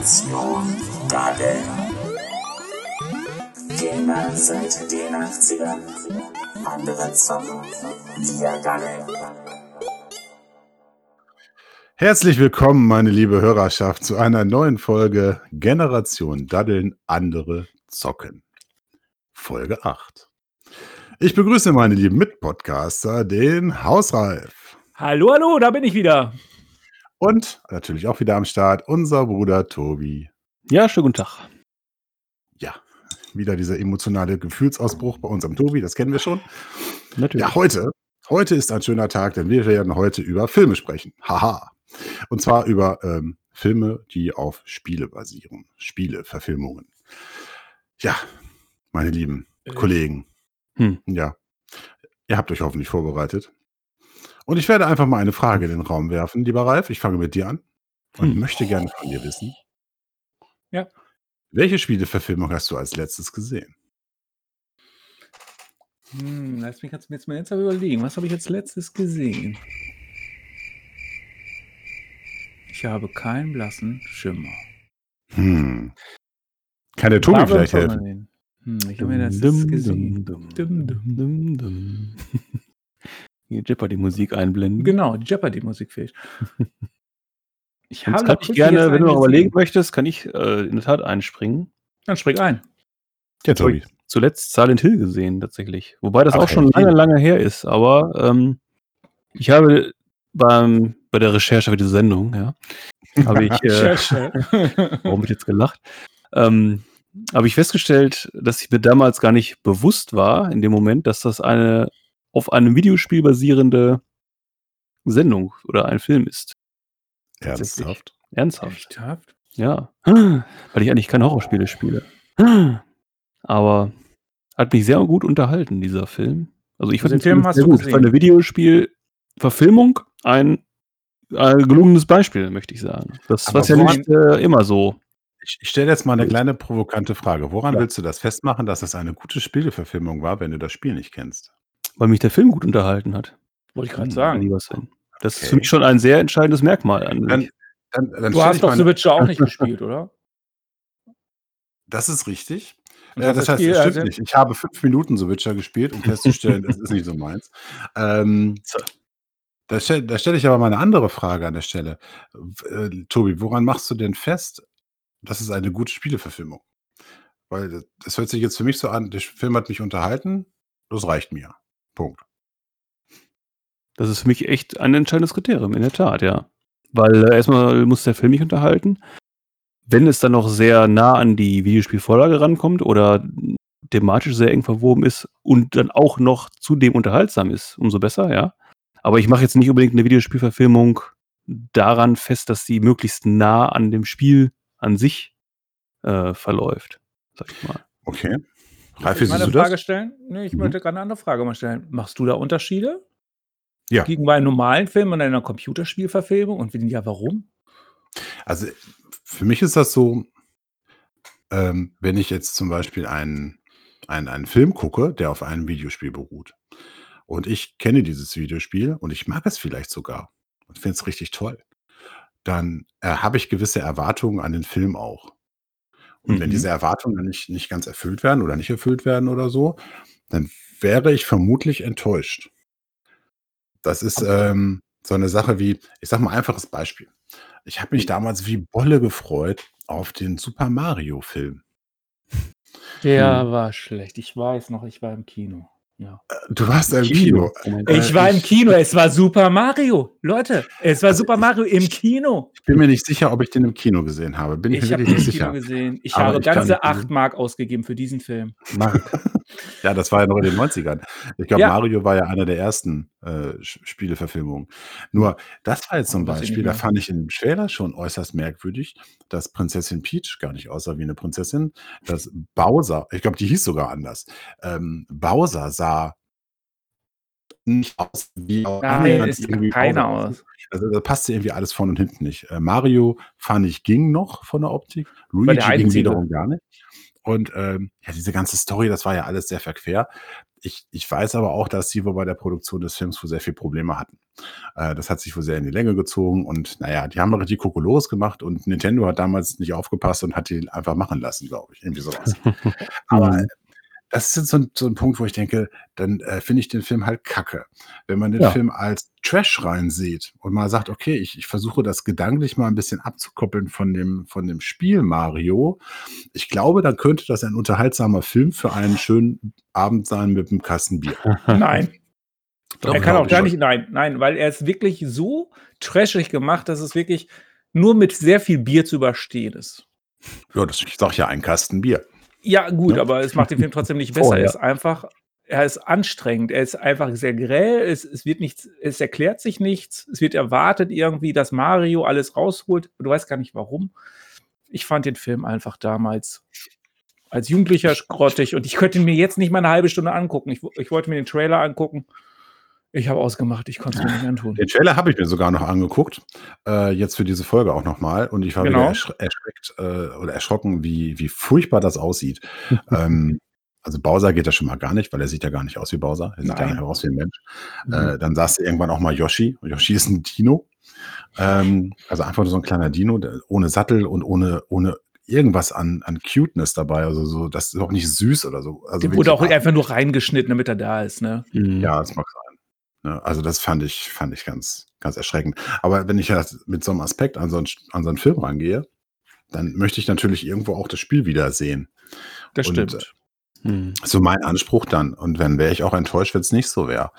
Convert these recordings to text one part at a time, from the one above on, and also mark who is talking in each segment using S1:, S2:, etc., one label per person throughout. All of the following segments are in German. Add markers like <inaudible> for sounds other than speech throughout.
S1: Generation Daddeln. Gamer seit den 80ern, andere zocken, wir daddeln.
S2: Herzlich willkommen, meine liebe Hörerschaft, zu einer neuen Folge Generation Daddeln, andere zocken. Folge 8. Ich begrüße meine lieben Mitpodcaster, den Hausreif.
S3: Hallo, hallo, da bin ich wieder.
S2: Und natürlich auch wieder am Start unser Bruder Tobi.
S3: Ja, schönen guten Tag.
S2: Ja, wieder dieser emotionale Gefühlsausbruch bei unserem Tobi, das kennen wir schon.
S3: Natürlich.
S2: Ja, heute, heute ist ein schöner Tag, denn wir werden heute über Filme sprechen. Haha. Und zwar über ähm, Filme, die auf Spiele basieren. Spiele, Verfilmungen. Ja, meine lieben
S3: Äh.
S2: Kollegen.
S3: Hm.
S2: Ja, ihr habt euch hoffentlich vorbereitet. Und ich werde einfach mal eine Frage in den Raum werfen, lieber Ralf. Ich fange mit dir an und
S3: Hm.
S2: möchte gerne von dir wissen.
S3: Ja.
S2: Welche Spieleverfilmung hast du als letztes gesehen?
S3: Hm, lass mich jetzt, mal jetzt mal überlegen. Was habe ich jetzt letztes gesehen? Ich habe keinen blassen Schimmer.
S2: Hm. Kann der Tobi vielleicht helfen?
S3: Hm, ich habe mir das gesehen. Dum, dum,
S4: dum, dum. Die Jeopardy-Musik einblenden.
S3: Genau, die Jeopardy-Musik fehlt. <laughs> Ich habe
S4: kann ich gerne, wenn du noch überlegen möchtest, kann ich äh, in der Tat einspringen.
S3: Dann spring ein.
S2: Ja, Tobi.
S4: Zuletzt Silent Hill gesehen, tatsächlich. Wobei das
S2: Ach,
S4: auch schon
S2: hey.
S4: lange, lange her ist. Aber ähm, ich habe beim, bei der Recherche für diese Sendung, ja, habe ich, <laughs> äh, <laughs> warum wird jetzt gelacht, ähm, habe ich festgestellt, dass ich mir damals gar nicht bewusst war, in dem Moment, dass das eine auf einem Videospiel basierende Sendung oder ein Film ist.
S2: Ernsthaft?
S4: Ernsthaft.
S3: Ernsthaft?
S4: Ja. Weil ich eigentlich keine Horrorspiele spiele. Aber hat mich sehr gut unterhalten, dieser Film. Also ich
S3: Also
S4: fand
S3: den Film hast
S4: sehr
S3: du
S4: gut. Für eine Videospielverfilmung ein, ein gelungenes Beispiel, möchte ich sagen. Das was ja nicht äh, immer so.
S2: Ich, ich stelle jetzt mal eine kleine provokante Frage. Woran
S4: Ja.
S2: willst du das festmachen, dass es eine gute Spieleverfilmung war, wenn du das Spiel nicht kennst?
S4: Weil mich der Film gut unterhalten hat.
S3: Wollte ich gerade
S2: Hm,
S4: mein
S3: sagen.
S4: lieber Sven. Das ist
S2: Okay.
S4: für mich schon ein sehr entscheidendes Merkmal an
S2: Dann, dann, dann
S3: Du hast doch The Witcher auch nicht <laughs> gespielt, oder?
S2: Das ist richtig. Ja,
S3: hast
S2: das
S3: das
S2: heißt,
S3: Spiel
S2: das stimmt
S3: also-
S2: nicht. Ich habe fünf Minuten The Witcher gespielt, um festzustellen, das ist nicht so meins. Ähm,
S4: So.
S2: da stelle stell ich aber mal eine andere Frage an der Stelle. Äh, Tobi, woran machst du denn fest, das ist eine gute Spieleverfilmung? Weil das, das hört sich jetzt für mich so an, der Film hat mich unterhalten, das reicht mir. Punkt.
S4: Das ist für mich echt ein entscheidendes Kriterium, in der Tat, ja. Weil äh, erstmal muss der Film mich unterhalten. Wenn es dann noch sehr nah an die Videospielvorlage rankommt oder thematisch sehr eng verwoben ist und dann auch noch zudem unterhaltsam ist, umso besser, ja. Aber ich mache jetzt nicht unbedingt eine Videospielverfilmung daran fest, dass sie möglichst nah an dem Spiel an sich äh, verläuft, sag ich mal.
S2: Okay. Ralf,
S3: ich eine Frage
S2: das?
S3: stellen? Nee, ich
S2: Mhm.
S3: wollte gerade eine andere Frage mal stellen. Machst du da Unterschiede?
S2: Ja.
S3: Gegenüber einem normalen Film und einer Computerspielverfilmung? Und wenn ja, warum?
S2: Also für mich ist das so, ähm, wenn ich jetzt zum Beispiel einen, einen, einen Film gucke, der auf einem Videospiel beruht. Und ich kenne dieses Videospiel und ich mag es vielleicht sogar und finde es richtig toll. Dann äh, habe ich gewisse Erwartungen an den Film auch. Und wenn
S4: Mhm.
S2: diese Erwartungen dann nicht, nicht ganz erfüllt werden oder nicht erfüllt werden oder so, dann wäre ich vermutlich enttäuscht. Das ist ähm, so eine Sache wie, ich sage mal einfaches Beispiel. Ich habe mich damals wie Bolle gefreut auf den Super Mario Film.
S3: Der war schlecht. Ich weiß noch, ich war im Kino. Ja.
S2: Du warst im Kino.
S4: Oh mein
S2: Äh,
S3: Ich war im Kino, es war Super Mario. Leute, es war
S2: Also
S3: Super Mario im Kino.
S2: Ich bin mir nicht sicher, ob ich den im Kino gesehen habe. Bin ich,
S3: Ich
S2: mir
S3: habe
S2: wirklich
S3: den im
S2: nicht
S3: Kino
S2: sicher.
S3: gesehen. Ich
S2: Aber
S3: habe
S2: ich
S3: ganze
S2: nicht-
S3: 8 Mark ausgegeben für diesen Film.
S2: Mar ja, das war ja noch in den 90ern. Ich glaube,
S3: Ja.
S2: Mario war ja einer der ersten äh, Sch- Spieleverfilmungen. Nur, das war jetzt zum
S3: Oh, weiß ich
S2: Beispiel, da
S3: mehr.
S2: fand ich im Trailer schon äußerst merkwürdig, dass Prinzessin Peach gar nicht aussah wie eine Prinzessin, dass Bowser, ich glaube, die hieß sogar anders, ähm, Bowser sah nicht aus wie auch
S3: Nein,
S2: annähernd
S3: es sah
S2: irgendwie
S3: keiner
S2: Bowser
S3: aus.
S2: Also da passte irgendwie alles vorne und hinten nicht. Äh, Mario fand ich ging noch von der Optik,
S3: War der
S2: Luigi ging
S3: Einzige.
S2: wiederum gar nicht. Und ähm, ja, diese ganze Story, das war ja alles sehr verquer. Ich, ich weiß aber auch, dass sie wohl bei der Produktion des Films wohl sehr viel Probleme hatten. Äh, das hat sich wohl sehr in die Länge gezogen und naja, die haben richtig Kokolores gemacht und Nintendo hat damals nicht aufgepasst und hat die einfach machen lassen, glaube ich. Irgendwie sowas. <laughs> aber
S4: Mhm.
S2: Das ist jetzt so ein, so ein Punkt, wo ich denke, dann äh, finde ich den Film halt kacke. Wenn man den
S4: Ja.
S2: Film als Trash rein sieht und mal sagt, okay, ich, ich versuche das gedanklich mal ein bisschen abzukoppeln von dem, von dem Spiel Mario. Ich glaube, dann könnte das ein unterhaltsamer Film für einen schönen Abend sein mit einem Kasten Bier. <laughs>
S3: Nein.
S2: Doch,
S3: er kann auch
S2: ich
S3: gar
S2: schon.
S3: nicht, nein, nein, weil er ist wirklich so trashig gemacht, dass es wirklich nur mit sehr viel Bier zu überstehen ist.
S2: Ja, das ich sag ja ein Kasten Bier.
S3: Ja, gut,
S4: Ja.
S3: aber es macht den Film trotzdem nicht besser.
S4: Vorher.
S3: Er ist einfach, er ist anstrengend, er ist einfach sehr grell, es, es wird nichts, es erklärt sich nichts, es wird erwartet irgendwie, dass Mario alles rausholt. Du weißt gar nicht warum. Ich fand den Film einfach damals als Jugendlicher grottig und ich könnte ihn mir jetzt nicht mal eine halbe Stunde angucken. Ich, ich wollte mir den Trailer angucken. Ich habe ausgemacht, ich konnte es mir nicht antun.
S2: Den Trailer habe ich mir sogar noch angeguckt, äh, jetzt für diese Folge auch nochmal. Und ich war
S3: Genau.
S2: wieder ersch erschreckt äh, oder erschrocken, wie, wie furchtbar das aussieht. <laughs> ähm, also Bowser geht das schon mal gar nicht, weil er sieht ja gar nicht aus wie Bowser. Er sieht ja
S3: Nein.
S2: nicht aus wie ein Mensch.
S3: Mhm.
S2: Äh, dann saß irgendwann auch mal Yoshi. Yoshi ist ein Dino. Ähm, also einfach nur so ein kleiner Dino, der, ohne Sattel und ohne, ohne irgendwas an, an Cuteness dabei. Also so, das ist auch nicht süß oder so. Also
S3: Der wurde auch einfach nur reingeschnitten, damit er da ist, ne?
S4: Mhm.
S2: ja, das mag sein. Ne, also das fand ich, fand ich ganz, ganz erschreckend. Aber wenn ich jetzt mit so einem Aspekt an so einen, an so einen Film rangehe, dann möchte ich natürlich irgendwo auch das Spiel wiedersehen.
S3: Das
S2: Und,
S3: stimmt.
S4: Mhm.
S2: So mein Anspruch dann. Und dann wäre ich auch enttäuscht, wenn es nicht so wäre.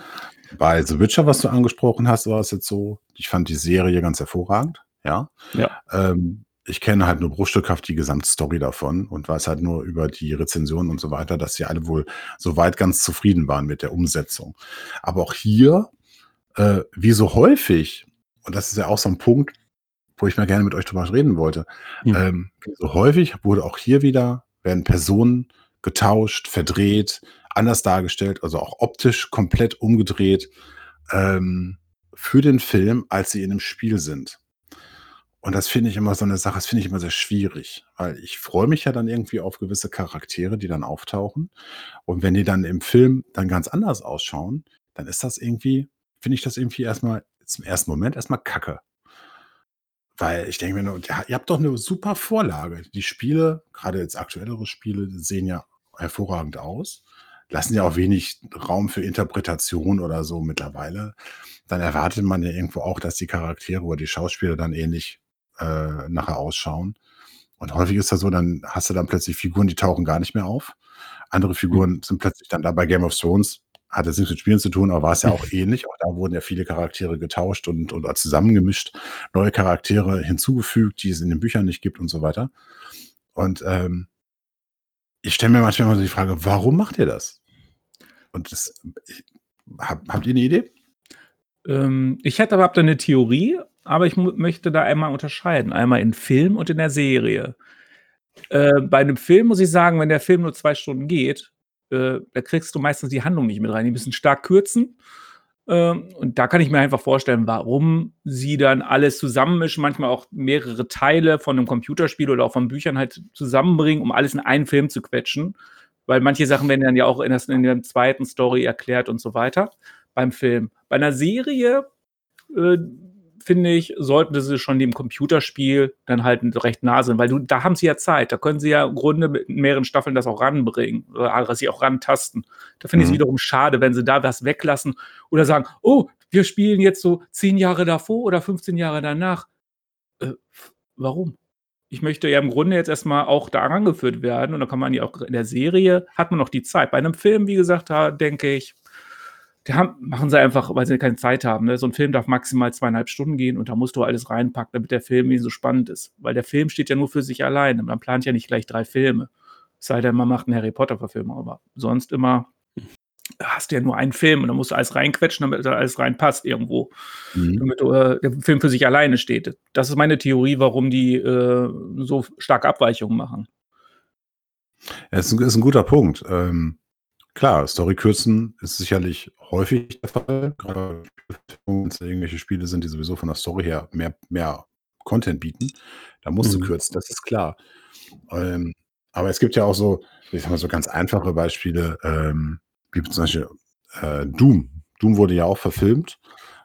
S2: Bei The Witcher, was du angesprochen hast, war es jetzt so, ich fand die Serie ganz hervorragend, ja.
S4: Ja.
S2: Ähm, ich kenne halt nur bruchstückhaft die Gesamtstory davon und weiß halt nur über die Rezensionen und so weiter, dass sie alle wohl soweit ganz zufrieden waren mit der Umsetzung. Aber auch hier, äh, wie so häufig, und das ist ja auch so ein Punkt, wo ich mal gerne mit euch drüber reden wollte,
S4: Mhm.
S2: ähm, so häufig wurde auch hier wieder, werden Personen getauscht, verdreht, anders dargestellt, also auch optisch komplett umgedreht ähm, für den Film, als sie in dem Spiel sind. Und das finde ich immer so eine Sache, das finde ich immer sehr schwierig, weil ich freue mich ja dann irgendwie auf gewisse Charaktere, die dann auftauchen. Und wenn die dann im Film dann ganz anders ausschauen, dann ist das irgendwie, finde ich das irgendwie erstmal zum ersten Moment erstmal kacke. Weil ich denke mir nur, ihr habt doch eine super Vorlage. Die Spiele, gerade jetzt aktuellere Spiele, sehen ja hervorragend aus. Lassen ja auch wenig Raum für Interpretation oder so mittlerweile. Dann erwartet man ja irgendwo auch, dass die Charaktere oder die Schauspieler dann ähnlich äh, nachher ausschauen. Und häufig ist das so, dann hast du dann plötzlich Figuren, die tauchen gar nicht mehr auf. Andere Figuren sind plötzlich dann da bei Game of Thrones. Hat jetzt nichts mit Spielen zu tun, aber war es ja auch ähnlich. Auch da wurden ja viele Charaktere getauscht und oder zusammengemischt, neue Charaktere hinzugefügt, die es in den Büchern nicht gibt und so weiter. Und ähm, ich stelle mir manchmal mal so die Frage, warum macht ihr das? Und das, ich, hab, habt ihr eine Idee?
S3: Ähm, ich hätte aber hab da eine Theorie, aber ich möchte da einmal unterscheiden. Einmal in Film und in der Serie. Äh, bei einem Film muss ich sagen, wenn der Film nur zwei Stunden geht, äh, da kriegst du meistens die Handlung nicht mit rein. Die müssen stark kürzen. Ähm, und da kann ich mir einfach vorstellen, warum sie dann alles zusammenmischen, manchmal auch mehrere Teile von einem Computerspiel oder auch von Büchern halt zusammenbringen, um alles in einen Film zu quetschen. Weil manche Sachen werden dann ja auch in, das, in der zweiten Story erklärt und so weiter beim Film. Bei einer Serie, äh, finde ich, sollten sie schon dem Computerspiel dann halt recht nah sein, weil du, da haben sie ja Zeit. Da können sie ja im Grunde mit mehreren Staffeln das auch ranbringen oder sie auch rantasten. Da finde ich es
S2: Mhm.
S3: wiederum schade, wenn sie da was weglassen oder sagen, oh, wir spielen jetzt so zehn Jahre davor oder 15 Jahre danach. Äh, warum? Ich möchte ja im Grunde jetzt erstmal auch da rangeführt werden und da kann man ja auch in der Serie hat man noch die Zeit. Bei einem Film, wie gesagt, da denke ich, haben, machen sie einfach, weil sie keine Zeit haben. Ne? So ein Film darf maximal zweieinhalb Stunden gehen und da musst du alles reinpacken, damit der Film so spannend ist. Weil der Film steht ja nur für sich alleine. Man plant ja nicht gleich drei Filme. Es sei denn, man macht eine Harry Potter-Verfilmung, aber sonst immer hast du ja nur einen Film und da musst du alles reinquetschen, damit da alles reinpasst irgendwo.
S2: Mhm.
S3: Damit äh, der Film für sich alleine steht. Das ist meine Theorie, warum die äh, so starke Abweichungen machen.
S2: Ja, ist, ein, ist ein guter Punkt. Ähm, klar, Storykürzen ist sicherlich häufig der Fall, gerade wenn es irgendwelche Spiele sind, die sowieso von der Story her mehr, mehr Content bieten. Da musst
S4: Mhm.
S2: du kürzen, das ist klar. Ähm, Aber es gibt ja auch so, ich sag mal, so ganz einfache Beispiele, ähm, wie zum Beispiel äh, Doom. Doom wurde ja auch verfilmt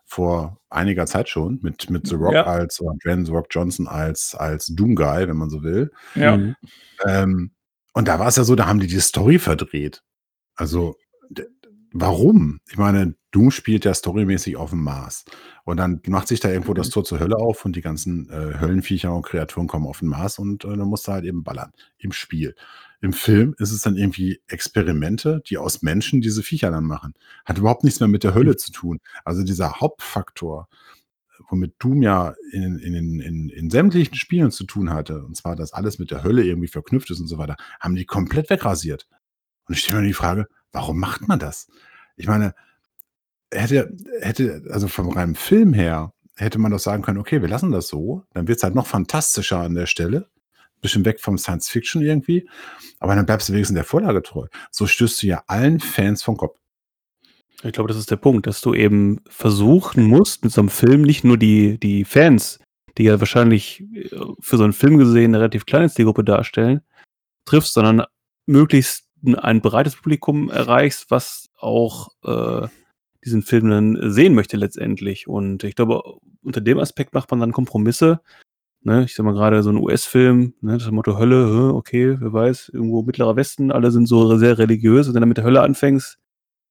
S2: vor einiger Zeit schon mit, mit The Rock
S3: Ja.
S2: als oder Dwayne The Rock Johnson als, als Doom Guy, wenn man so will.
S3: Ja.
S4: Mhm.
S2: Ähm, und da war es ja so, da haben die die Story verdreht. Also, warum? Ich meine, Doom spielt ja storymäßig auf dem Mars. Und dann macht sich da irgendwo das Tor zur Hölle auf und die ganzen äh, Höllenviecher und Kreaturen kommen auf den Mars und äh, dann musst du halt eben ballern. Im Spiel. Im Film ist es dann irgendwie Experimente, die aus Menschen diese Viecher dann machen. Hat überhaupt nichts mehr mit der Hölle zu tun. Also dieser Hauptfaktor, womit Doom ja in, in, in, in, in sämtlichen Spielen zu tun hatte, und zwar, dass alles mit der Hölle irgendwie verknüpft ist und so weiter, haben die komplett wegrasiert. Und ich stelle mir die Frage, warum macht man das? Ich meine, hätte, hätte, also vom reinen Film her, hätte man doch sagen können, okay, wir lassen das so, dann wird es halt noch fantastischer an der Stelle. Bisschen weg vom Science Fiction irgendwie, aber dann bleibst du wenigstens der Vorlage treu. So stößt du ja allen Fans vom Kopf.
S4: Ich glaube, das ist der Punkt, dass du eben versuchen musst, mit so einem Film nicht nur die, die Fans, die ja wahrscheinlich äh, für so einen Film gesehen eine relativ kleine Zielgruppe darstellen, triffst, sondern möglichst ein, breites Publikum erreichst, was auch äh, diesen Film dann sehen möchte letztendlich. Und ich glaube, unter dem Aspekt macht man dann Kompromisse. Ne, ich sag mal gerade so ein US-Film, ne, das Motto Hölle, okay, wer weiß, irgendwo Mittlerer Westen, alle sind so sehr religiös und wenn du mit der Hölle anfängst,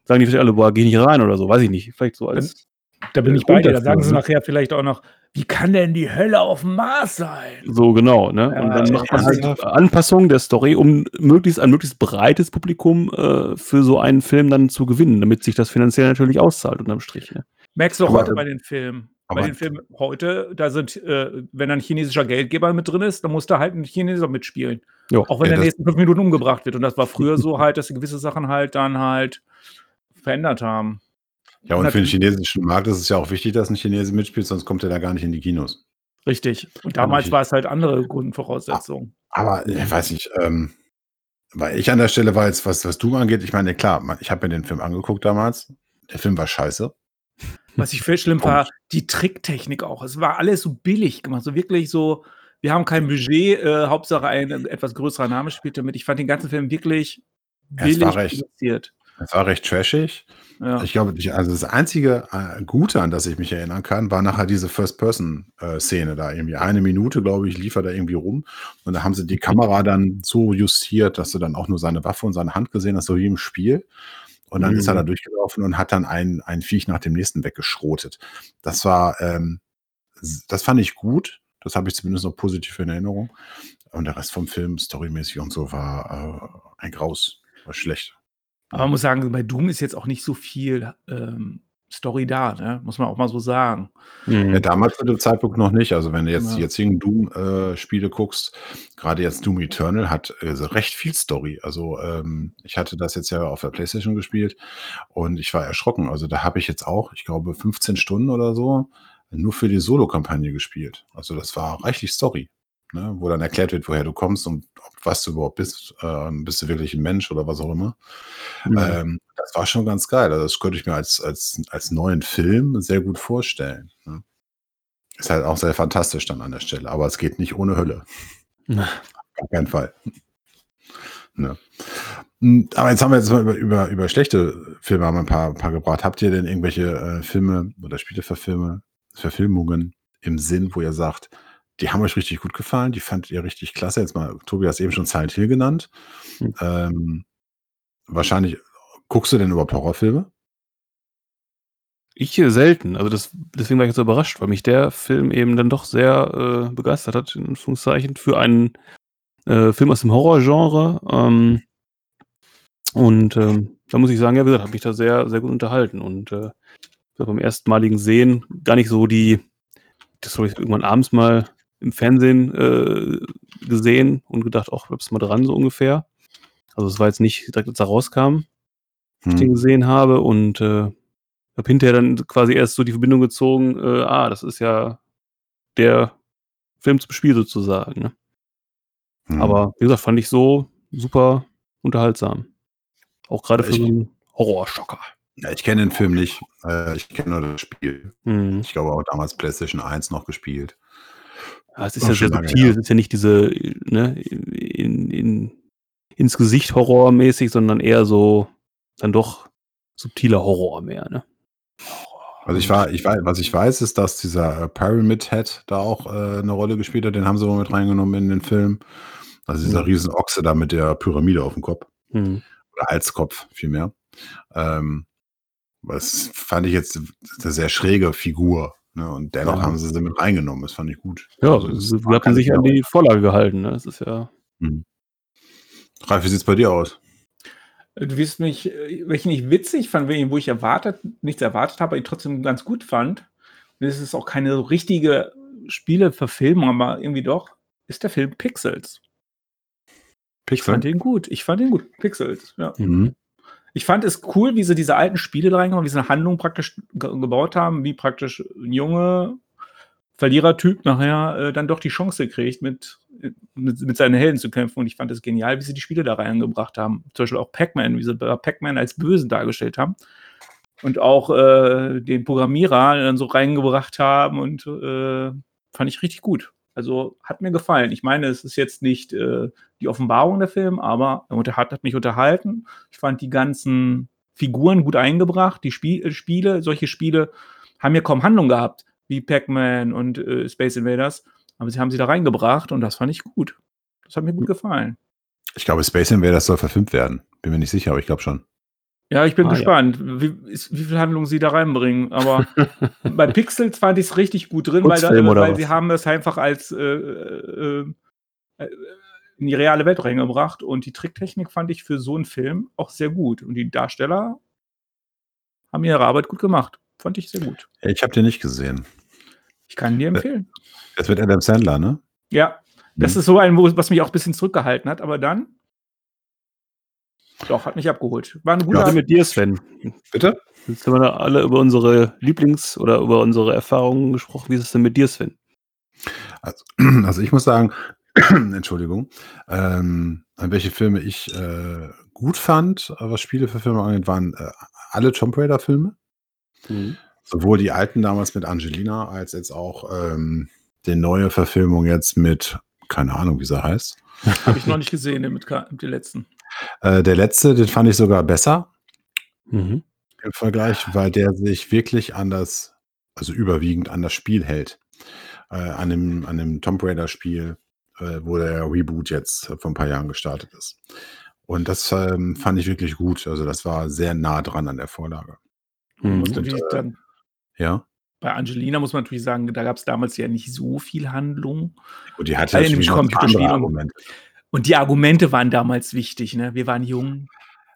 S4: sagen die vielleicht alle, boah, geh nicht rein oder so, weiß ich nicht. Vielleicht so als.
S3: Da bin
S4: äh,
S3: ich bei dir. Da sagen sie
S4: ne?
S3: nachher vielleicht auch noch, wie kann denn die Hölle auf dem Mars sein?
S4: So genau, ne?
S3: Ja,
S4: und dann macht man halt? Anpassungen der Story, um möglichst ein möglichst breites Publikum äh, für so einen Film dann zu gewinnen, damit sich das finanziell natürlich auszahlt unterm Strich. Ne?
S3: Merkst du auch
S2: Aber-
S3: heute bei den Filmen. Bei den Filmen heute, da sind, äh, wenn ein chinesischer Geldgeber mit drin ist, dann muss da halt ein Chineser mitspielen.
S4: Ja.
S3: Auch wenn
S2: Ja,
S3: der
S2: das-
S3: nächsten fünf Minuten umgebracht wird. Und das war früher so <laughs> halt, dass sie gewisse Sachen halt dann halt verändert haben.
S2: Ja, und für den chinesischen Markt ist es ja auch wichtig, dass ein Chinese mitspielt, sonst kommt er da gar nicht in die Kinos.
S3: Richtig. Und damals war es halt andere Grundvoraussetzungen.
S2: Aber ich weiß nicht, ähm, weil ich an der Stelle war jetzt, was, was du angeht, ich meine, klar, ich habe mir den Film angeguckt damals. Der Film war scheiße.
S3: Was ich viel schlimm war, die Tricktechnik auch. Es war alles so billig gemacht. So wirklich so, wir haben kein Budget, äh, Hauptsache ein etwas größerer Name spielt damit. Ich fand den ganzen Film wirklich
S2: Es
S3: billig
S2: war recht. Es war recht trashig.
S3: Ja.
S2: Ich glaube, ich- also das einzige äh, Gute, an das ich mich erinnern kann, war nachher diese First-Person-Szene da irgendwie. Eine Minute, glaube ich, lief er da irgendwie rum. Und da haben sie die Kamera dann so justiert, dass du dann auch nur seine Waffe und seine Hand gesehen hast, so wie im Spiel. Und dann ist er
S4: Mhm.
S2: da durchgelaufen und hat dann ein, ein Viech nach dem nächsten weggeschrotet. Das war, ähm, das fand ich gut. Das habe ich zumindest noch positiv in Erinnerung. Und der Rest vom Film, storymäßig und so, war äh, ein Graus. War schlecht.
S3: Aber man muss sagen, bei Doom ist jetzt auch nicht so viel ähm, Story da, ne? muss man auch mal so sagen.
S4: Mhm.
S2: Ja, damals zu dem Zeitpunkt noch nicht. Also wenn du jetzt
S3: Ja.
S2: die jetzigen Doom-Spiele guckst, gerade jetzt Doom Eternal hat also recht viel Story. Also ähm, ich hatte das jetzt ja auf der Playstation gespielt und ich war erschrocken. Also da habe ich jetzt auch, ich glaube, 15 Stunden oder so nur für die Solo-Kampagne gespielt. Also das war reichlich Story. Ne, wo dann erklärt wird, woher du kommst und was du überhaupt bist. Ähm, bist du wirklich ein Mensch oder was auch immer.
S4: Mhm.
S2: Ähm, das war schon ganz geil. Also das könnte ich mir als, als, als neuen Film sehr gut vorstellen. Ne? Ist halt auch sehr fantastisch dann an der Stelle, aber es geht nicht ohne Hölle.
S4: Na.
S2: Gar keinen Fall. Ne? Hm, Aber jetzt haben wir jetzt mal über, über, über schlechte Filme haben wir ein paar, ein paar gebracht. Habt ihr denn irgendwelche äh, Filme oder Spieleverfilme, Verfilmungen im Sinn, wo ihr sagt, die haben euch richtig gut gefallen, die fandet ihr richtig klasse? Jetzt mal, Tobi hat eben schon Silent Hill genannt.
S4: Hm.
S2: Ähm, wahrscheinlich, guckst du denn überhaupt Horrorfilme?
S4: Ich äh, selten. Also das, deswegen war ich jetzt so überrascht, weil mich der Film eben dann doch sehr äh, begeistert hat, in Anführungszeichen, für einen äh, Film aus dem Horrorgenre. Ähm, und ähm, da muss ich sagen, ja, wie gesagt, habe mich da sehr, sehr gut unterhalten. Und äh, beim erstmaligen Sehen gar nicht so die, das habe ich irgendwann abends mal im Fernsehen äh, gesehen und gedacht, ach, bleibst mal dran, so ungefähr. Also es war jetzt nicht direkt, als er rauskam, ich den
S2: Hm.
S4: gesehen habe und äh, habe hinterher dann quasi erst so die Verbindung gezogen, äh, ah, das ist ja der Film zum Spiel sozusagen. Ne?
S2: Hm.
S4: Aber wie gesagt, fand ich so super unterhaltsam. Auch gerade für so einen Horrorschocker.
S2: Ja, ich kenne den Film nicht. Äh, ich kenne nur das Spiel.
S4: Hm.
S2: Ich glaube auch damals PlayStation 1 noch gespielt.
S4: Ja, es ist
S2: Oh,
S4: ja sehr subtil, es ist ja nicht diese, ne, in, in ins Gesicht horrormäßig, sondern eher so dann doch subtiler Horror mehr, ne?
S2: Also ich war, ich weiß, was ich weiß, ist, dass dieser äh, Pyramid Head da auch äh, eine Rolle gespielt hat. Den haben sie mal mit reingenommen in den Film. Also dieser
S4: Mhm.
S2: riesen Ochse da mit der Pyramide auf dem Kopf.
S4: Mhm.
S2: Oder als Kopf vielmehr. Ähm, das fand ich jetzt eine sehr schräge Figur. Ne? Und dennoch
S4: Ja.
S2: haben sie sie mit reingenommen. Das fand ich gut.
S4: Ja,
S2: Also es
S4: sie hatten sich an die Vorlage gehalten, ne? Das ist ja.
S2: Mhm. Ralf, wie sieht's bei dir aus?
S3: Du wirst mich, äh, welchen ich witzig fand, wo ich erwartet, nichts erwartet habe, aber ich trotzdem ganz gut fand. Und es ist auch keine so richtige Spieleverfilmung, aber irgendwie doch, ist der Film Pixels. Ich fand
S2: Pixel?
S3: den gut. Ich fand den gut. Pixels, ja.
S4: Mhm.
S3: Ich fand es cool, wie sie diese alten Spiele da reingekommen, wie sie eine Handlung praktisch ge gebaut haben, wie praktisch ein junge Verlierertyp nachher äh, dann doch die Chance kriegt, mit, mit, mit seinen Helden zu kämpfen. Und ich fand es genial, wie sie die Spiele da reingebracht haben. Zum Beispiel auch Pac-Man, wie sie Pac-Man als Bösen dargestellt haben. Und auch äh, den Programmierer dann so reingebracht haben und äh, fand ich richtig gut. Also hat mir gefallen. Ich meine, es ist jetzt nicht äh, die Offenbarung der Film, aber er hat, hat mich unterhalten. Ich fand die ganzen Figuren gut eingebracht. Die Spiel, Spiele, solche Spiele haben ja kaum Handlung gehabt, wie Pac-Man und äh, Space Invaders. Aber sie haben sie da reingebracht und das fand ich gut. Das hat mir gut gefallen.
S2: Ich glaube, Space Invaders soll verfilmt werden. Bin mir nicht sicher, aber ich glaube schon.
S3: Ja, ich bin
S4: Ah, ja.
S3: gespannt, wie, ist, wie viel Handlung sie da reinbringen. Aber <laughs> bei Pixels fand ich es richtig gut drin, weil, da, weil sie haben es einfach als äh, äh, äh, in die reale Welt reingebracht und die Tricktechnik fand ich für so einen Film auch sehr gut. Und die Darsteller haben ihre Arbeit gut gemacht. Fand ich sehr gut.
S2: Ich habe den nicht gesehen.
S3: Ich kann dir empfehlen.
S2: Das wird Adam Sandler, ne?
S3: Ja, das
S2: Mhm.
S3: ist so ein, was mich auch ein bisschen zurückgehalten hat, aber dann doch, hat mich abgeholt. War ein
S4: Was
S3: guter.
S4: ist denn mit dir, Sven?
S2: Bitte?
S4: Jetzt haben wir da alle über unsere Lieblings- oder über unsere Erfahrungen gesprochen. Wie ist es denn mit dir, Sven?
S2: Also, <clears throat> also ich muss sagen, <clears throat> Entschuldigung, ähm, an welche Filme ich äh, gut fand, was Spiele für Filme angeht, waren äh, alle Tomb Raider-Filme.
S4: Mhm.
S2: Sowohl die alten damals mit Angelina, als jetzt auch ähm, die neue Verfilmung jetzt mit, keine Ahnung, wie sie heißt.
S3: Habe ich noch nicht gesehen, mit, mit den letzten.
S2: Äh, der letzte, den fand ich sogar besser
S4: Mhm.
S2: im Vergleich, weil der sich wirklich an das, also überwiegend an das Spiel hält. Äh, an, dem, an dem Tomb Raider-Spiel, äh, wo der Reboot jetzt vor ein paar Jahren gestartet ist. Und das ähm, fand ich wirklich gut. Also das war sehr nah dran an der Vorlage.
S4: Mhm.
S2: Und, äh,
S3: dann,
S2: Ja.
S3: bei Angelina muss man natürlich sagen, da gab es damals ja nicht so viel Handlung.
S2: Und die hatte paar
S3: Computerspiel
S2: andere Argumente.
S3: Und die Argumente waren damals wichtig, ne? Wir waren jung.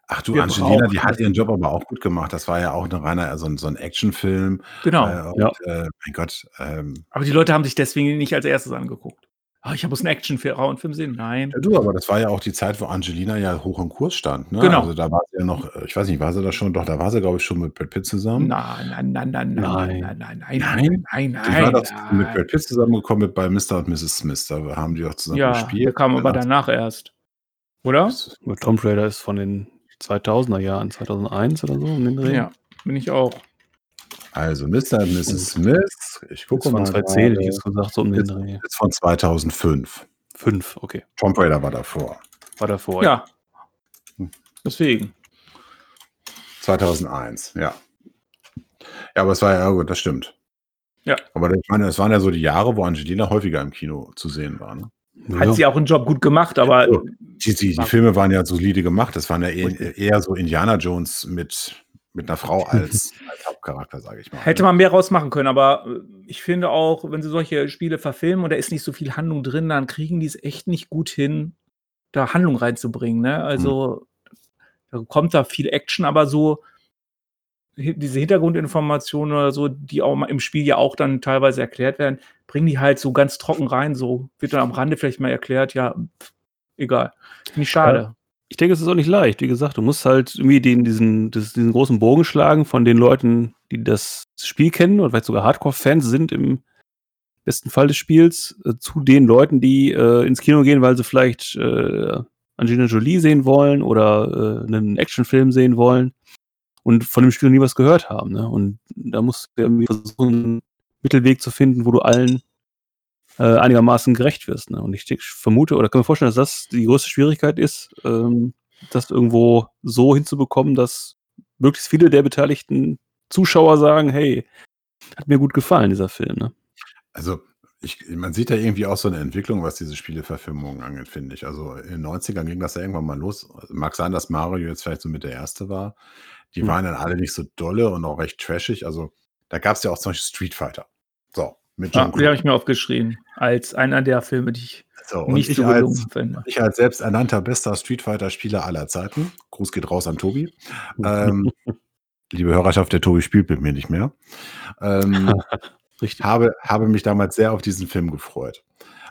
S2: Ach du,
S3: wir
S2: Angelina, die hat ihren Job aber auch gut gemacht. Das war ja auch eine reiner, so ein, so ein Actionfilm.
S3: Genau.
S2: Äh, und,
S4: Ja.
S2: äh, mein Gott, ähm,
S3: Aber die Leute haben sich deswegen nicht als erstes angeguckt. Ah, ich muss einen Action-Frauenfilm sehen. Nein.
S2: Ja, du, aber das war ja auch die Zeit, wo Angelina ja hoch im Kurs stand. Ne?
S3: Genau.
S2: Also da war sie ja noch, äh, ich weiß nicht, war sie da schon? Doch, da war sie, glaube ich, schon mit Brad Pitt zusammen.
S3: Nein, nein, nein, nein, nein,
S4: Nein.
S3: nein, nein, nein,
S2: Nein?
S3: nein, nein,
S2: Die war
S3: nein.
S2: doch mit Brad Pitt zusammengekommen mit bei Mr. und Mrs. Smith. Da haben die doch zusammen
S3: Ja,
S2: gespielt.
S3: der kam aber
S2: Ja.
S3: danach erst. Oder?
S4: Aber Tomb Raider ist von den 2000er Jahren, 2001 oder so. Um den Dreh.
S3: Ja, bin ich auch.
S2: Also Mr. und Mrs. Smith, ich
S4: Ist
S2: gucke
S4: von
S2: mal.
S4: 2010, hätte ich
S2: gerade,
S4: jetzt gesagt, so um den
S2: Ist-
S4: Dreh.
S2: ist von 2005.
S4: Fünf, okay.
S2: Tomb Raider war davor.
S4: War davor.
S3: Ja.
S2: Hm.
S3: Deswegen.
S2: 2001, ja. Ja, aber es war ja, ja gut, das stimmt.
S3: Ja.
S2: Aber ich meine, es waren ja so die Jahre, wo Angelina häufiger im Kino zu sehen war. Ne?
S4: Ja.
S3: Hat sie auch einen Job gut gemacht, aber
S2: So. Die, die, die Filme waren ja solide gemacht. Das waren ja eher, eher so Indiana Jones mit, mit einer Frau als, als Hauptcharakter, sage ich mal.
S3: hätte man mehr rausmachen können. Aber äh, ich finde auch, wenn sie solche Spiele verfilmen und da ist nicht so viel Handlung drin, dann kriegen die es echt nicht gut hin, da Handlung reinzubringen. Ne? Also da kommt da viel Action, aber so diese Hintergrundinformationen oder so, die auch mal im Spiel ja auch dann teilweise erklärt werden, bringen die halt so ganz trocken rein. So wird dann am Rande vielleicht mal erklärt, ja, pff, egal. Finde ich schade.
S4: Ich denke, es ist auch nicht leicht. Wie gesagt, du musst halt irgendwie den, diesen, das, diesen großen Bogen schlagen von den Leuten, die das Spiel kennen oder vielleicht sogar Hardcore-Fans sind im besten Fall des Spiels, äh, zu den Leuten, die äh, ins Kino gehen, weil sie vielleicht äh, Angelina Jolie sehen wollen oder äh, einen Actionfilm sehen wollen und von dem Spiel noch nie was gehört haben. Ne? Und da musst du irgendwie versuchen, einen Mittelweg zu finden, wo du allen äh, einigermaßen gerecht wirst. Ne? Und ich vermute oder kann mir vorstellen, dass das die größte Schwierigkeit ist, ähm, das irgendwo so hinzubekommen, dass möglichst viele der beteiligten Zuschauer sagen, hey, hat mir gut gefallen, dieser Film. Ne?
S2: Also, ich, man sieht da irgendwie auch so eine Entwicklung, was diese Spieleverfilmungen angeht, finde ich. Also in den 90ern ging das ja irgendwann mal los. Mag sein, dass Mario jetzt vielleicht so mit der erste war. Die
S4: Hm.
S2: waren dann alle nicht so dolle und auch recht trashig. Also da gab es ja auch zum Beispiel Street Fighter. So, mit
S3: Ja,
S2: John
S3: die habe ich mir aufgeschrieben. Als einer der Filme, die ich
S2: So,
S3: nicht
S2: ich
S3: so
S2: als,
S3: gelungen finde.
S2: ich als selbsternannter bester Street Fighter-Spieler aller Zeiten, Gruß geht raus an Tobi. Ähm, <laughs> liebe Hörerschaft, der Tobi spielt mit mir nicht mehr. Ähm, <laughs>
S4: Richtig.
S2: habe, habe mich damals sehr auf diesen Film gefreut.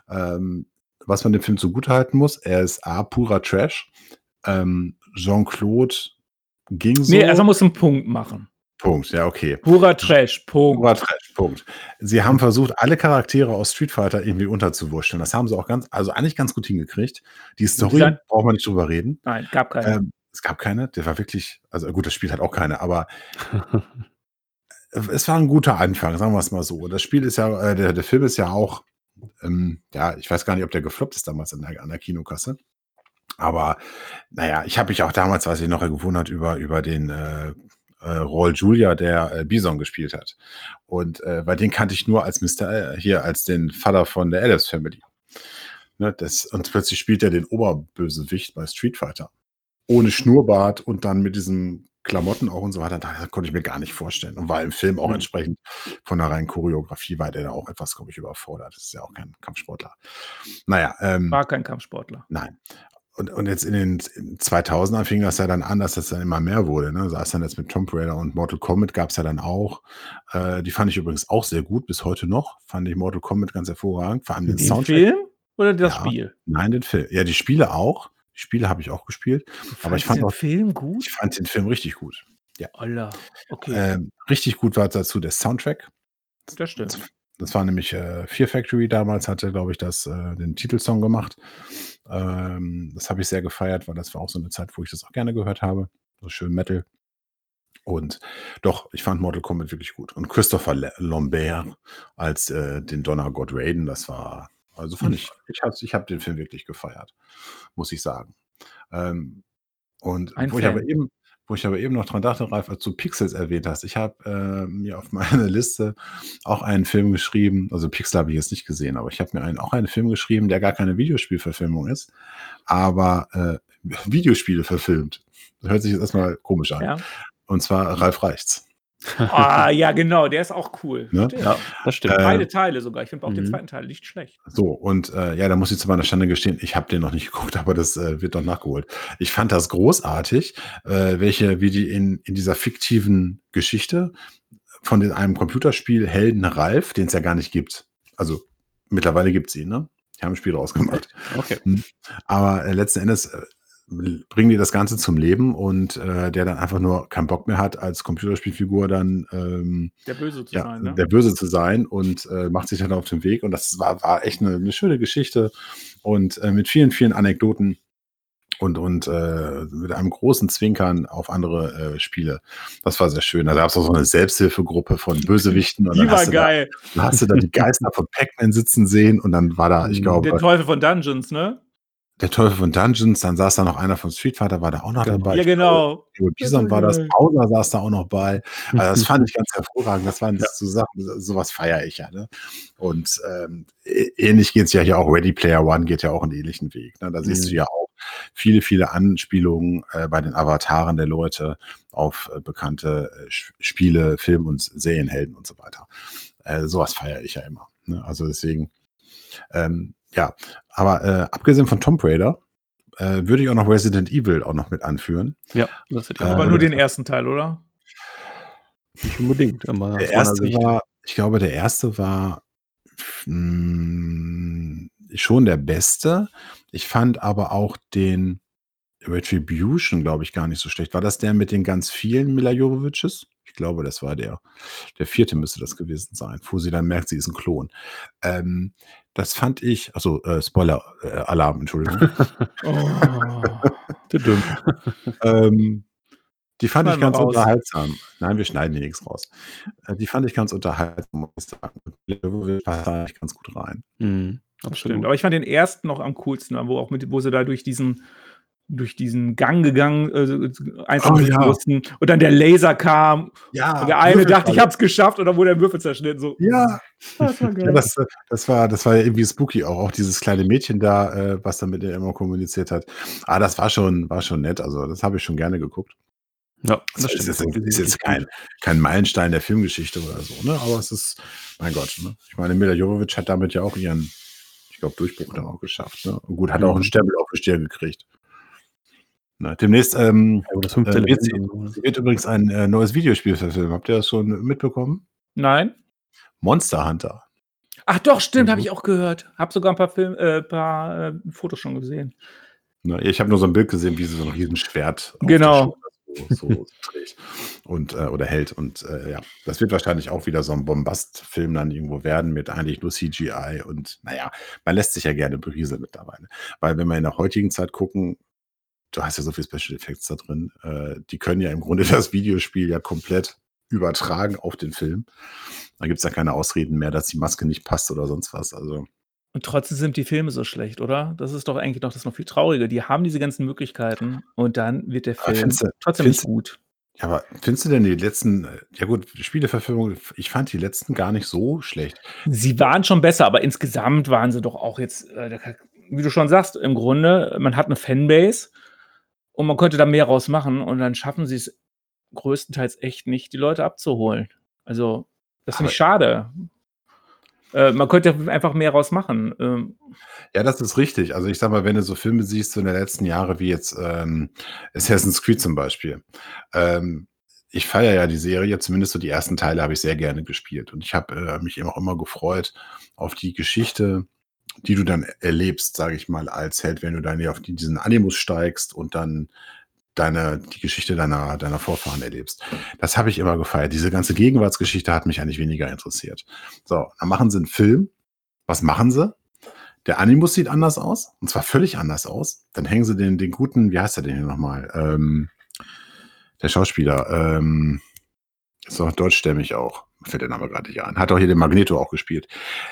S2: Ähm, was man dem Film zugutehalten muss, er ist A, purer Trash. Ähm, Jean-Claude ging so.
S3: Nee, also muss einen Punkt machen.
S2: Punkt, ja, okay.
S3: Purer Trash, Punkt.
S2: Purer Trash, Punkt. Sie haben versucht, alle Charaktere aus Street Fighter irgendwie unterzuwurschteln. Das haben sie auch ganz, also eigentlich ganz gut hingekriegt. Die Story,
S3: Dieser-
S2: braucht man nicht drüber reden.
S3: Nein, gab keine.
S2: Ähm, es gab keine, der war wirklich, also gut, das Spiel hat auch keine, aber <laughs> es war ein guter Anfang, sagen wir es mal so. Das Spiel ist ja, äh, der, der Film ist ja auch, ähm, ja, ich weiß gar nicht, ob der gefloppt ist damals an der, an der Kinokasse. Aber naja, ich habe mich auch damals, weiß ich noch, gewundert über, über den äh, äh, Raul Julia, der äh, Bison gespielt hat. Und äh, weil den kannte ich nur als Mr. Äh, hier, als den Vater von der Adams Family. Ne, das, und plötzlich spielt er den Oberbösewicht bei Street Fighter. Ohne Schnurrbart und dann mit diesen Klamotten auch und so weiter. Das konnte ich mir gar nicht vorstellen. Und war im Film auch
S4: Mhm.
S2: entsprechend von der reinen Choreografie war der da auch etwas, glaube ich, überfordert. Das ist ja auch kein Kampfsportler. Naja, ähm,
S3: War kein Kampfsportler.
S2: Nein. Und, und jetzt in den 2000ern fing das ja dann an, dass das dann immer mehr wurde. Ne? Saß dann jetzt mit Tomb Raider und Mortal Kombat gab es ja dann auch. Äh, die fand ich übrigens auch sehr gut, bis heute noch. Fand ich Mortal Kombat ganz hervorragend. Vor allem den
S3: Den
S2: Soundtrack.
S3: Film oder das
S2: Ja.
S3: Spiel?
S2: Nein, den Film. Ja, die Spiele auch. Die Spiele habe ich auch gespielt. Aber ich fand
S3: den
S2: auch,
S3: Film gut?
S2: ich fand den Film richtig gut.
S3: Alter, okay,
S2: Ähm, richtig gut war dazu der Soundtrack.
S3: das stimmt.
S2: Das war nämlich äh, Fear Factory damals, hatte, glaube ich, das, äh, den Titelsong gemacht. Ähm, das habe ich sehr gefeiert, weil das war auch so eine Zeit, wo ich das auch gerne gehört habe. So schön Metal. Und doch, ich fand Mortal Kombat wirklich gut. Und Christopher Le- Lambert als äh, den Donnergott Raiden, das war, also fand ich, ich habe ich hab den Film wirklich gefeiert, muss ich sagen. Ähm, und
S3: Ein
S2: wo ich, aber
S3: Fan.
S2: eben, wo ich aber eben noch dran dachte, Ralf, als du Pixels erwähnt hast, ich habe äh, mir auf <laughs> meine Liste auch einen Film geschrieben, also Pixel habe ich jetzt nicht gesehen, aber ich habe mir einen, auch einen Film geschrieben, der gar keine Videospielverfilmung ist, aber äh, <laughs> Videospiele verfilmt. Das hört sich jetzt erstmal komisch an.
S3: Ja.
S2: Und zwar Ralf Reichts. <laughs>
S3: Ah, ja, genau, der ist auch cool.
S2: Ne?
S3: Stimmt.
S4: Ja, das stimmt.
S2: Äh,
S3: Beide Teile sogar. Ich finde auch den
S4: mhm.
S3: zweiten Teil nicht schlecht.
S2: So, und äh, ja, da muss ich zu meiner Schande gestehen, ich habe den noch nicht <laughs> geguckt, aber das äh, wird noch nachgeholt. Ich fand das großartig, äh, welche, wie die in, in dieser fiktiven Geschichte von den, einem Computerspiel Helden Ralf, den es ja gar nicht gibt. Also mittlerweile gibt es ihn, ne? Die haben ein Spiel rausgemacht.
S4: okay.
S2: Aber äh, letzten Endes äh, bringen die das Ganze zum Leben und äh, der dann einfach nur keinen Bock mehr hat, als Computerspielfigur dann ähm,
S3: Der Böse zu
S2: ja,
S3: sein, ne?
S2: der Böse zu sein und äh, macht sich dann auf den Weg. Und das war, war echt eine, eine schöne Geschichte und äh, mit vielen, vielen Anekdoten und, und äh, mit einem großen Zwinkern auf andere äh, Spiele. Das war sehr schön. Da gab es auch so eine Selbsthilfegruppe von <laughs> Bösewichten. Und
S3: Die
S2: dann
S3: war geil.
S2: Da, dann hast du da die Geister von Pac-Man sitzen sehen und dann war da, ich
S4: Mhm.
S2: glaube,
S3: Der Teufel von Dungeons, ne?
S2: Der Teufel von Dungeons, dann saß da noch einer von Street Fighter, war da auch noch
S4: Genau.
S2: dabei.
S3: Ja, genau.
S2: Bison war das,
S3: geil.
S2: Bowser saß da auch noch bei. Also das <laughs> fand ich ganz hervorragend. Das waren so Sachen, so- sowas feiere ich ja. Ne? Und ähm, ähnlich geht es ja hier auch. Ready Player One geht ja auch einen ähnlichen Weg. Ne? Da siehst
S4: Mhm.
S2: du ja auch viele, viele Anspielungen äh, bei den Avataren der Leute auf äh, bekannte äh, Spiele, Film- und Serienhelden und so weiter. Äh, sowas feiere ich ja immer. Ne? Also deswegen, ähm, ja, aber äh, abgesehen von Tomb Raider äh, würde ich auch noch Resident Evil auch noch mit anführen.
S4: Ja, das hätte ich
S2: Äh,
S3: Aber nur den ersten Teil, oder?
S4: Nicht unbedingt.
S2: Der erste
S4: Sicht.
S2: war, ich glaube, der erste war mh, schon der beste. Ich fand aber auch den Retribution, glaube ich, gar nicht so schlecht. War das der mit den ganz vielen Mila Jovovices? Ich glaube, das war der. Der vierte müsste das gewesen sein, wo sie dann merkt, sie ist ein Klon. Ähm, das fand ich, also äh, Spoiler-Alarm, Entschuldigung. <laughs>
S3: Oh.
S2: Ähm, Die fand ich
S3: Schneiden wir
S2: ganz
S3: raus.
S2: unterhaltsam. Nein, wir schneiden hier nichts raus. Äh, die fand ich ganz unterhaltsam, muss ich sagen. Legovic passt da eigentlich ganz gut rein.
S4: Mhm.
S3: Das
S4: Absolut.
S3: stimmt. Aber ich fand den ersten noch am coolsten, wo auch mit, wo sie da durch diesen durch diesen Gang gegangen, äh, einzeln
S2: Oh, ja.
S3: mussten und dann der Laser kam
S2: Ja,
S3: und der eine dachte, ich hab's geschafft und dann wurde der Würfel zerschnitten. So,
S2: Ja, <laughs>
S3: das war
S2: ja das, das, war, das war irgendwie spooky auch. Auch dieses kleine Mädchen da, äh, was dann mit ihr immer kommuniziert hat. Ah, das war schon, war schon nett. Also, das habe ich schon gerne geguckt.
S4: Ja,
S2: Das ist,
S4: Das
S2: jetzt, ist jetzt kein, kein Meilenstein der Filmgeschichte oder so, ne? Aber es ist, mein Gott, ne? Ich meine, Mila Jovovich hat damit ja auch ihren, ich glaube, Durchbruch dann auch geschafft. Ne? Und gut, hat auch einen
S4: Mhm.
S2: Stempel auf die Stirn gekriegt. Ne? Demnächst ähm,
S4: Ja, das
S2: äh, wird, wird übrigens ein äh, neues Videospiel verfilmen. Habt ihr das schon mitbekommen?
S3: Nein?
S2: Monster Hunter.
S3: Ach doch, stimmt,
S2: Mhm.
S3: habe ich auch gehört. Hab sogar ein paar Film, äh, paar äh, Fotos schon gesehen.
S2: Ne? Ich habe nur so ein Bild gesehen, wie sie so ein Riesenschwert auf
S3: Genau.
S2: so, so <laughs> trägt und, äh, oder hält. Und äh, ja, das wird wahrscheinlich auch wieder so ein Bombastfilm dann irgendwo werden mit eigentlich nur CGI. Und naja, man lässt sich ja gerne berieseln mittlerweile. Weil wenn wir in der heutigen Zeit gucken, du hast ja so viel Special Effects da drin, äh, die können ja im Grunde <laughs> das Videospiel ja komplett übertragen auf den Film. Da gibt es ja keine Ausreden mehr, dass die Maske nicht passt oder sonst was. Also
S3: Und trotzdem sind die Filme so schlecht, oder? Das ist doch eigentlich noch das noch viel trauriger. Die haben diese ganzen Möglichkeiten und dann wird der Film
S2: du-
S3: trotzdem nicht gut.
S2: Ja, aber findest du denn die letzten, ja gut, Spieleverfilmung, ich fand die letzten gar nicht so schlecht.
S3: Sie waren schon besser, aber insgesamt waren sie doch auch jetzt, äh, da- wie du schon sagst, im Grunde, man hat eine Fanbase und man könnte da mehr rausmachen und dann schaffen sie es größtenteils echt nicht, die Leute abzuholen. Also, das finde ich schade. Äh, man könnte einfach mehr rausmachen. Ähm,
S2: Ja, das ist richtig. Also ich sag mal, wenn du so Filme siehst so in den letzten Jahren, wie jetzt ähm, Assassin's Creed zum Beispiel. Ähm, ich feiere ja die Serie, zumindest so die ersten Teile habe ich sehr gerne gespielt. Und ich habe äh, mich immer, immer gefreut auf die Geschichte, die du dann erlebst, sage ich mal, als Held, wenn du dann auf die, diesen Animus steigst und dann deine, die Geschichte deiner, deiner Vorfahren erlebst. Das habe ich immer gefeiert. Diese ganze Gegenwartsgeschichte hat mich eigentlich weniger interessiert. So, dann machen sie einen Film. Was machen sie? Der Animus sieht anders aus, und zwar völlig anders aus. Dann hängen sie den, den guten, wie heißt er denn hier nochmal? Ähm, der Schauspieler, ähm, ist doch deutschstämmig auch. Fällt der Name gerade nicht an. Hat auch hier den Magneto auch gespielt.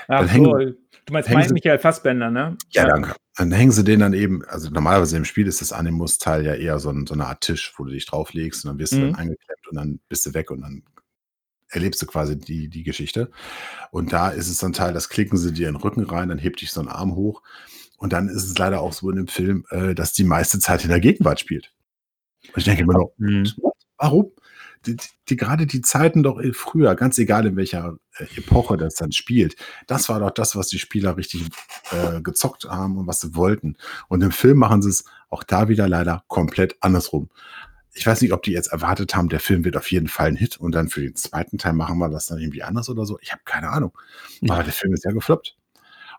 S3: ach
S2: Dann
S3: so,
S2: hängen-
S3: du meinst mein Michael Fassbender, ne?
S2: Ja, danke. Dann hängen sie den dann eben, also normalerweise im Spiel ist das Animus-Teil ja eher so, ein, so eine Art Tisch, wo du dich drauflegst und dann wirst du
S3: Mhm.
S2: dann eingeklemmt und dann bist du weg und dann erlebst du quasi die, die Geschichte. Und da ist es so ein Teil, das klicken sie dir in den Rücken rein, dann hebt dich so ein Arm hoch. Und dann ist es leider auch so in dem Film, äh, dass die meiste Zeit in der Gegenwart spielt. Und ich denke immer noch,
S4: Mhm.
S2: Warum? Die, die, gerade die Zeiten doch eh früher, ganz egal in welcher äh, Epoche das dann spielt, das war doch das, was die Spieler richtig äh, gezockt haben und was sie wollten. Und im Film machen sie es auch da wieder leider komplett andersrum. Ich weiß nicht, ob die jetzt erwartet haben, der Film wird auf jeden Fall ein Hit und dann für den zweiten Teil machen wir das dann irgendwie anders oder so. Ich habe keine Ahnung. Aber der Film ist ja gefloppt.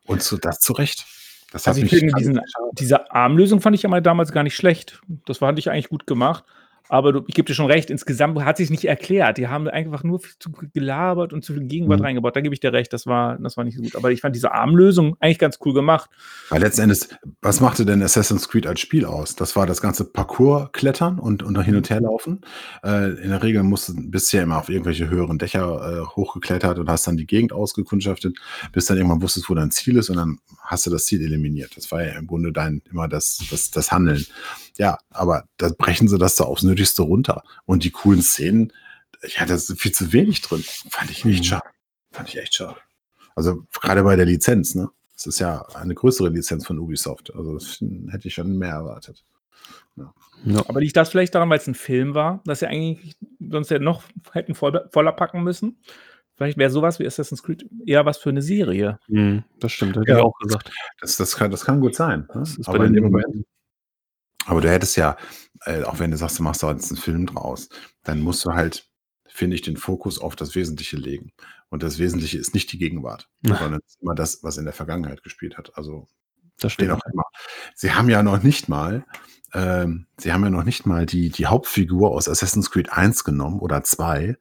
S2: Und so, das zu Recht. Das
S3: Also ich finde diesen, diese Armlösung fand ich ja mal damals gar nicht schlecht. Das fand ich eigentlich gut gemacht. Aber du, ich gebe dir schon recht, insgesamt hat sich nicht erklärt. Die haben einfach nur viel zu gelabert und zu viel Gegenwart
S2: Mhm.
S3: reingebaut. Da gebe ich dir recht, das war, das war nicht so gut. Aber ich fand diese Armlösung eigentlich ganz cool gemacht.
S2: Weil letzten Endes, was machte denn Assassin's Creed als Spiel aus? Das war das ganze Parcours klettern und, und hin und her laufen. Äh, in der Regel musst du bisher immer auf irgendwelche höheren Dächer äh, hochgeklettert und hast dann die Gegend ausgekundschaftet, bis dann irgendwann wusstest, wo dein Ziel ist und dann hast du das Ziel eliminiert. Das war ja im Grunde dein immer das, das, das Handeln. Ja, aber da brechen sie das da aufs Nötigste runter. Und die coolen Szenen, ja, das ist viel zu wenig drin. Fand ich nicht
S4: Mhm.
S2: schade. Fand ich echt schade. Also gerade bei der Lizenz, ne? Das ist ja eine größere Lizenz von Ubisoft. Also das hätte ich schon mehr erwartet.
S4: Ja.
S3: Aber liegt das vielleicht daran, weil es ein Film war, dass sie eigentlich sonst ja noch hätten voll, voller packen müssen? Vielleicht wäre sowas wie Assassin's Creed eher was für eine Serie.
S4: Mhm, das stimmt, hätte
S2: Ja.
S4: ich auch gesagt.
S2: Das, das, kann, das kann gut sein. Ne?
S4: Das ist bei
S2: Aber, in dem Moment, aber du hättest ja, äh, auch wenn du sagst, du machst da jetzt einen Film draus, dann musst du halt, finde ich, den Fokus auf das Wesentliche legen. Und das Wesentliche ist nicht die Gegenwart,
S4: Ja.
S2: sondern immer das, was in der Vergangenheit gespielt hat. Also
S4: Das stimmt.
S2: auch immer. Sie haben ja noch nicht mal, ähm, sie haben ja noch nicht mal die, die Hauptfigur aus Assassin's Creed 1 genommen oder 2,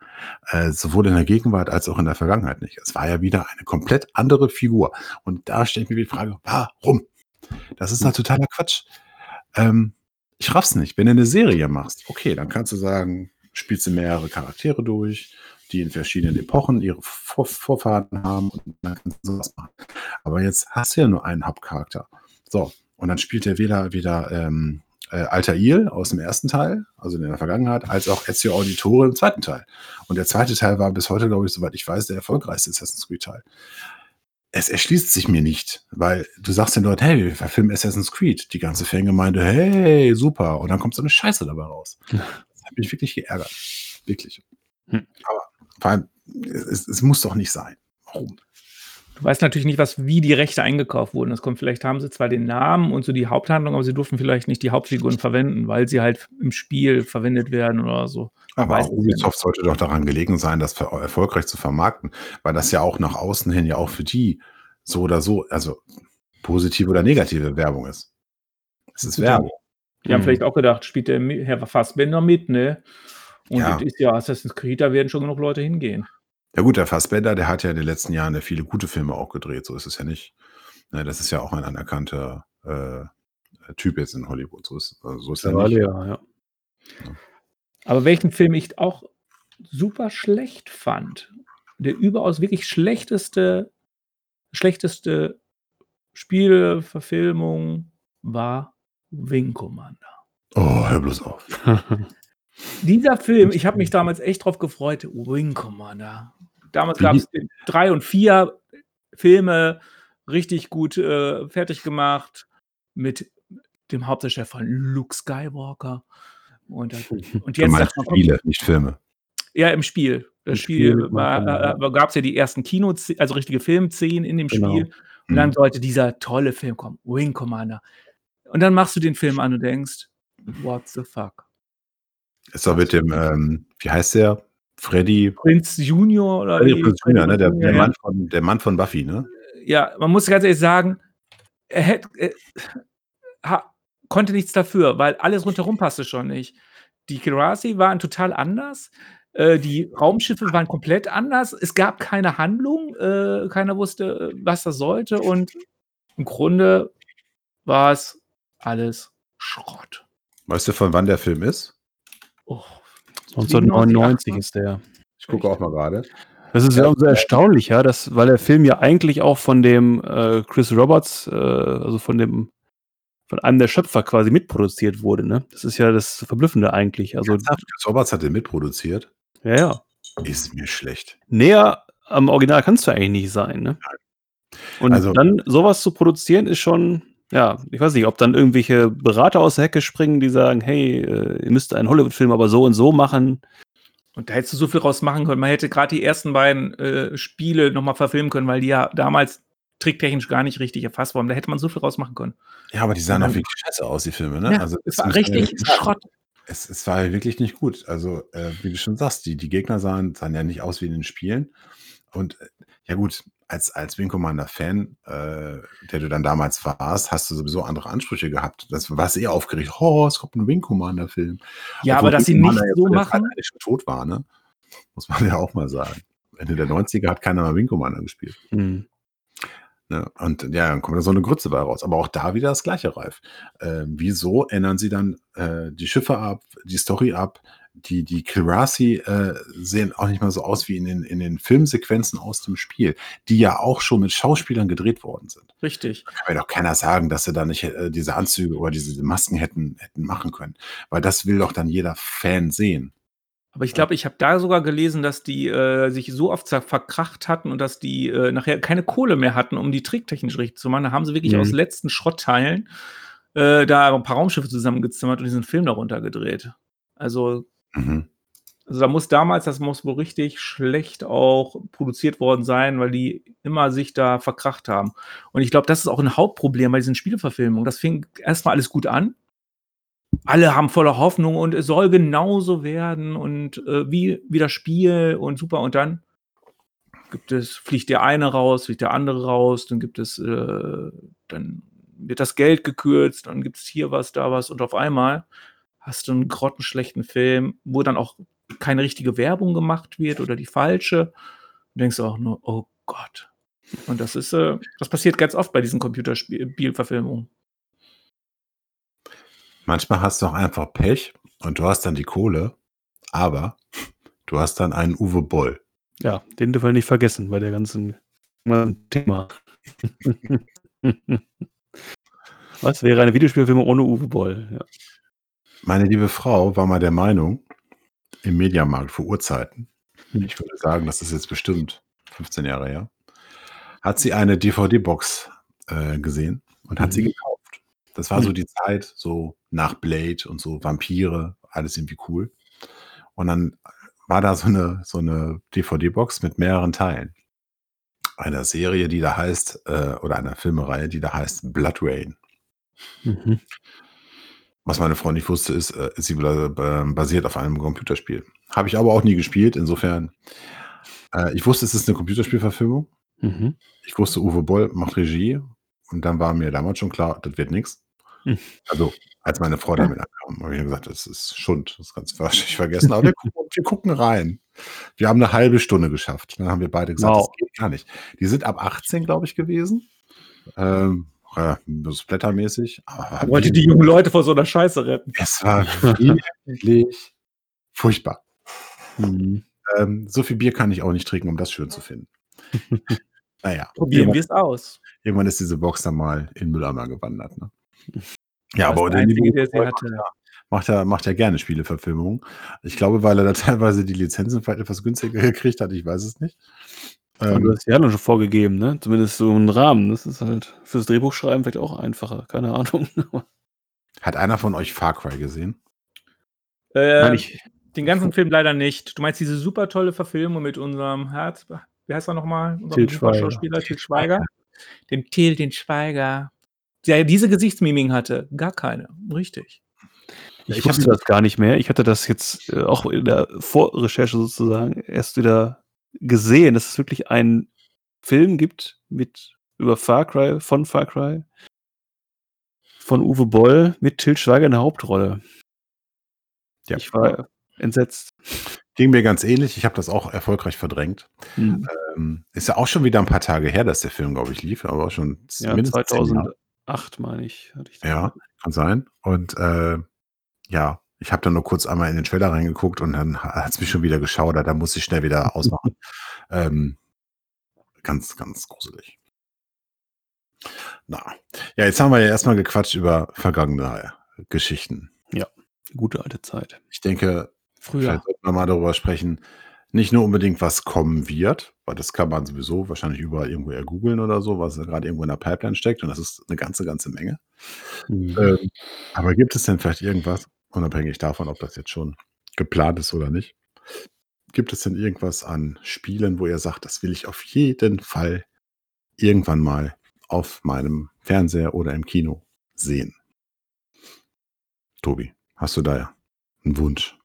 S2: äh, sowohl in der Gegenwart als auch in der Vergangenheit nicht. Es war ja wieder eine komplett andere Figur. Und da stellt mir die Frage, warum? Das ist doch totaler Quatsch. Ähm, Ich raff's nicht. Wenn du eine Serie machst, okay, dann kannst du sagen, spielst du mehrere Charaktere durch, die in verschiedenen Epochen ihre Vor Vorfahren haben und dann kannst du sowas machen. Aber jetzt hast du ja nur einen Hauptcharakter. So, und dann spielt er weder, weder ähm, äh, Altair aus dem ersten Teil, also in der Vergangenheit, als auch Ezio Auditore im zweiten Teil. Und der zweite Teil war bis heute, glaube ich, soweit ich weiß, der erfolgreichste Assassin's Creed-Teil. Es erschließt sich mir nicht, weil du sagst den Leuten, hey, wir verfilmen Assassin's Creed. Die ganze Fangemeinde, hey, super. Und dann kommt so eine Scheiße dabei raus. Das hat mich wirklich geärgert. Wirklich.
S4: Hm.
S2: Aber vor allem, es, es muss doch nicht sein. Warum?
S3: Du weißt natürlich nicht, was, wie die Rechte eingekauft wurden. Das kommt, vielleicht haben sie zwar den Namen und so die Haupthandlung, aber sie durften vielleicht nicht die Hauptfiguren verwenden, weil sie halt im Spiel verwendet werden oder so.
S2: Aber auch Ubisoft sollte doch daran gelegen sein, das erfolgreich zu vermarkten, weil das ja auch nach außen hin ja auch für die so oder so, also positive oder negative Werbung ist. Es ist Werbung.
S3: Die haben
S4: Mhm.
S3: vielleicht auch gedacht, spielt der Herr Fassbender mit, ne? Und
S2: Ja.
S3: das ist ja Assassin's Creed, da werden schon genug Leute hingehen.
S2: Ja gut, der Fassbender, der hat ja in den letzten Jahren ja viele gute Filme auch gedreht, so ist es ja nicht. Ne, das ist ja auch ein anerkannter äh, Typ jetzt in Hollywood, so ist, also so ist er nicht.
S4: Ja, ja.
S3: Aber welchen Film ich auch super schlecht fand, der überaus wirklich schlechteste, schlechteste Spielverfilmung war Wing Commander.
S2: Oh, hör bloß auf. <laughs>
S3: Dieser Film, ich habe mich damals echt drauf gefreut, Wing Commander. Damals gab es drei und vier Filme, richtig gut äh, fertig gemacht, mit dem Hauptdarsteller von Luke Skywalker. Und, <laughs> und jetzt sagt man,
S2: Spiele, nicht Filme.
S3: ja, im Spiel. Das
S4: Im
S3: Spiel,
S4: Spiel, kann-
S3: äh, gab es ja die ersten Kino, also richtige Filmszenen in dem
S4: Genau.
S3: Spiel. Und dann
S2: Mhm.
S3: sollte dieser tolle Film kommen, Wing Commander. Und dann machst du den Film an und denkst, what the fuck?
S2: Ist doch mit dem, ähm, wie heißt der? Freddy,
S3: Prinz Junior oder
S2: Freddy? Prinze Jr., ne? der, der. Mann von, der Mann von Buffy, ne?
S3: ja, man muss ganz ehrlich sagen, er hätte, er, ha, konnte nichts dafür, weil alles rundherum passte schon nicht. Die Kirasi waren total anders. Äh, die Raumschiffe waren komplett anders. Es gab keine Handlung. Äh, keiner wusste, äh, was das sollte. Und im Grunde war es alles Schrott.
S2: Weißt du, von wann der Film ist?
S3: Oh,
S4: 1999 ist der.
S2: Ich gucke auch mal gerade.
S4: Das ist ja umso erstaunlicher, dass, weil der Film ja eigentlich auch von dem äh, Chris Roberts, äh, also von dem, von einem der Schöpfer quasi mitproduziert wurde, ne? Das ist ja das Verblüffende eigentlich. Also?
S2: Chris Roberts hat den mitproduziert.
S4: ja, ja.
S2: Ist mir schlecht.
S4: Näher am Original kannst du eigentlich nicht sein, ne? Und
S2: Also-
S4: dann sowas zu produzieren ist schon, ja, ich weiß nicht, ob dann irgendwelche Berater aus der Hecke springen, die sagen, hey, äh, ihr müsst einen Hollywood-Film aber so und so machen.
S3: Und da hättest du so viel raus machen können. Man hätte gerade die ersten beiden äh, Spiele nochmal verfilmen können, weil die ja damals tricktechnisch gar nicht richtig erfasst wurden. Da hätte man so viel raus machen können.
S2: Ja, aber die sahen auch wirklich scheiße aus, die Filme, ne?
S3: Ja,
S2: also,
S3: es war richtig. Schrott.
S2: Es, es war wirklich nicht gut. Also, äh, wie du schon sagst, die, die Gegner sahen, sahen ja nicht aus wie in den Spielen. Und äh, ja gut, als, als Wing Commander-Fan, äh, der du dann damals warst, hast du sowieso andere Ansprüche gehabt. Das warst eh aufgeregt. Oh, es kommt ein Wing Commander-Film.
S3: Ja,
S2: Obwohl
S3: aber dass sie nicht so
S2: der
S3: machen.
S2: Eigentlich schon tot war, ne? Muss man <laughs> ja auch mal sagen. Ende der 90er hat keiner mal Wing Commander gespielt.
S4: Hm.
S2: Ne? Und ja, dann kommt da so eine Grütze bei raus. Aber auch da wieder das gleiche, Ralf. Ähm, wieso ändern sie dann äh, die Schiffe ab, die Story ab? Die, die Kirasi äh, sehen auch nicht mal so aus wie in den, in den Filmsequenzen aus dem Spiel, die ja auch schon mit Schauspielern gedreht worden sind.
S3: Richtig.
S2: Kann mir doch keiner sagen, dass sie da nicht äh, diese Anzüge oder diese Masken hätten, hätten machen können. Weil das will doch dann jeder Fan sehen.
S3: Aber ich glaube, ich habe da sogar gelesen, dass die äh, sich so oft verkracht hatten und dass die äh, nachher keine Kohle mehr hatten, um die tricktechnisch richtig zu machen. Da haben sie wirklich
S4: Mhm.
S3: aus letzten Schrottteilen äh, da ein paar Raumschiffe zusammengezimmert und diesen Film darunter gedreht. Also,
S2: Mhm.
S3: also da muss damals, das muss wohl richtig schlecht auch produziert worden sein, weil die immer sich da verkracht haben. Und ich glaube, das ist auch ein Hauptproblem bei diesen Spielverfilmungen. Das fing erstmal alles gut an. Alle haben voller Hoffnung und es soll genauso werden und äh, wie, wie das Spiel und super. Und dann gibt es, fliegt der eine raus, fliegt der andere raus, dann gibt es, äh, dann wird das Geld gekürzt, dann gibt es hier was, da was und auf einmal hast du einen grottenschlechten Film, wo dann auch keine richtige Werbung gemacht wird oder die falsche. Du denkst auch nur, oh Gott. Und das ist, äh, das passiert ganz oft bei diesen Computerspielverfilmungen.
S2: Manchmal hast du auch einfach Pech und du hast dann die Kohle, aber du hast dann einen Uwe Boll.
S4: Ja, den dürfen wir nicht vergessen bei der ganzen ganzen Thema. <laughs> Was wäre eine Videospielfilme ohne Uwe Boll? Ja.
S2: Meine liebe Frau war mal der Meinung, im Mediamarkt vor Urzeiten,
S4: Hm.
S2: ich würde sagen, das ist jetzt bestimmt 15 Jahre her, hat sie eine DVD-Box äh, gesehen und hat sie
S4: Mhm.
S2: gekauft. Das war so
S4: Hm.
S2: die Zeit, so nach Blade und so Vampire, alles irgendwie cool. Und dann war da so eine, so eine DVD-Box mit mehreren Teilen. Einer Serie, die da heißt, äh, oder einer Filmereihe, die da heißt Blood Rain.
S4: Mhm.
S2: Was meine Frau nicht wusste, ist, äh, sie bla- äh, basiert auf einem Computerspiel. Habe ich aber auch nie gespielt, insofern. Äh, ich wusste, es ist eine Computerspielverfilmung.
S4: Mhm.
S2: Ich wusste, Uwe Boll macht Regie. Und dann war mir damals schon klar, das wird nichts.
S4: Hm.
S2: Also, als meine Frau damit ankam, habe ich gesagt, das ist Schund. Das kannst du <laughs> wahrscheinlich vergessen. Aber wir gucken, wir gucken rein. Wir haben eine halbe Stunde geschafft. Dann haben wir beide gesagt,
S4: Wow.
S2: das geht gar nicht. Die sind ab 18, glaube ich, gewesen. Ähm, ja, so splattermäßig. Aber
S3: Er wollte die jungen Leute vor so einer Scheiße retten.
S2: es war <laughs> wirklich furchtbar.
S4: Mhm.
S2: Ähm, so viel Bier kann ich auch nicht trinken, um das schön zu finden. <laughs> naja,
S3: Probieren wir es aus.
S2: irgendwann ist diese Box dann mal in Mülleimer gewandert. Ne?
S3: Ja,
S2: Ja,
S3: aber der Einzige, sie hatte.
S2: macht er, macht er gerne Spieleverfilmungen. Ich glaube, weil er da <laughs> teilweise die Lizenzen vielleicht etwas günstiger gekriegt hat, ich weiß es nicht. Ähm,
S4: du hast ja noch schon vorgegeben, ne? Zumindest so einen Rahmen. Das ist halt fürs Drehbuchschreiben vielleicht auch einfacher. Keine Ahnung. <laughs>
S2: hat einer von euch Far Cry gesehen?
S3: Äh,
S4: Nein, ich,
S3: den ganzen Film leider nicht. Du meinst diese super tolle Verfilmung mit unserem Herz, wie heißt er nochmal?
S4: Til Schweiger.
S3: Schauspieler Til Schweiger. Dem Til, den Schweiger. Der diese Gesichtsmiming hatte. Gar keine. Richtig.
S4: ich,
S2: ich
S4: wusste das gar nicht mehr. Ich hatte das jetzt äh, auch in der Vorrecherche sozusagen erst wieder gesehen, dass es wirklich einen Film gibt mit über Far Cry, von Far Cry, von Uwe Boll mit Til Schweiger in der Hauptrolle.
S2: Ja.
S4: Ich war entsetzt.
S2: Ging mir ganz ähnlich. Ich habe das auch erfolgreich verdrängt.
S4: Hm.
S2: Ähm, ist ja auch schon wieder ein paar Tage her, dass der Film, glaube ich, lief, aber auch schon
S4: Ja,
S2: mindestens zehn Jahre.
S4: 2008 meine ich. Hatte ich.
S2: Ja, kann sein. Und äh, ja, ich habe dann nur kurz einmal in den Trailer reingeguckt und dann hat es mich schon wieder geschaudert. Da muss ich schnell wieder <laughs> ausmachen. ähm, ganz, ganz gruselig. Na, ja, jetzt haben wir ja erstmal gequatscht über vergangene Geschichten.
S4: Gute alte Zeit.
S2: Ich denke,
S3: Früher.
S2: vielleicht sollten wir mal darüber sprechen, nicht nur unbedingt, was kommen wird, weil das kann man sowieso wahrscheinlich überall irgendwo eher googeln oder so, was da gerade irgendwo in der Pipeline steckt und das ist eine ganze, ganze Menge.
S4: Mhm.
S2: Ähm, aber gibt es denn vielleicht irgendwas, unabhängig davon, ob das jetzt schon geplant ist oder nicht? Gibt es denn irgendwas an Spielen, wo ihr sagt, das will ich auf jeden Fall irgendwann mal auf meinem Fernseher oder im Kino sehen? Tobi, hast du da einen Wunsch?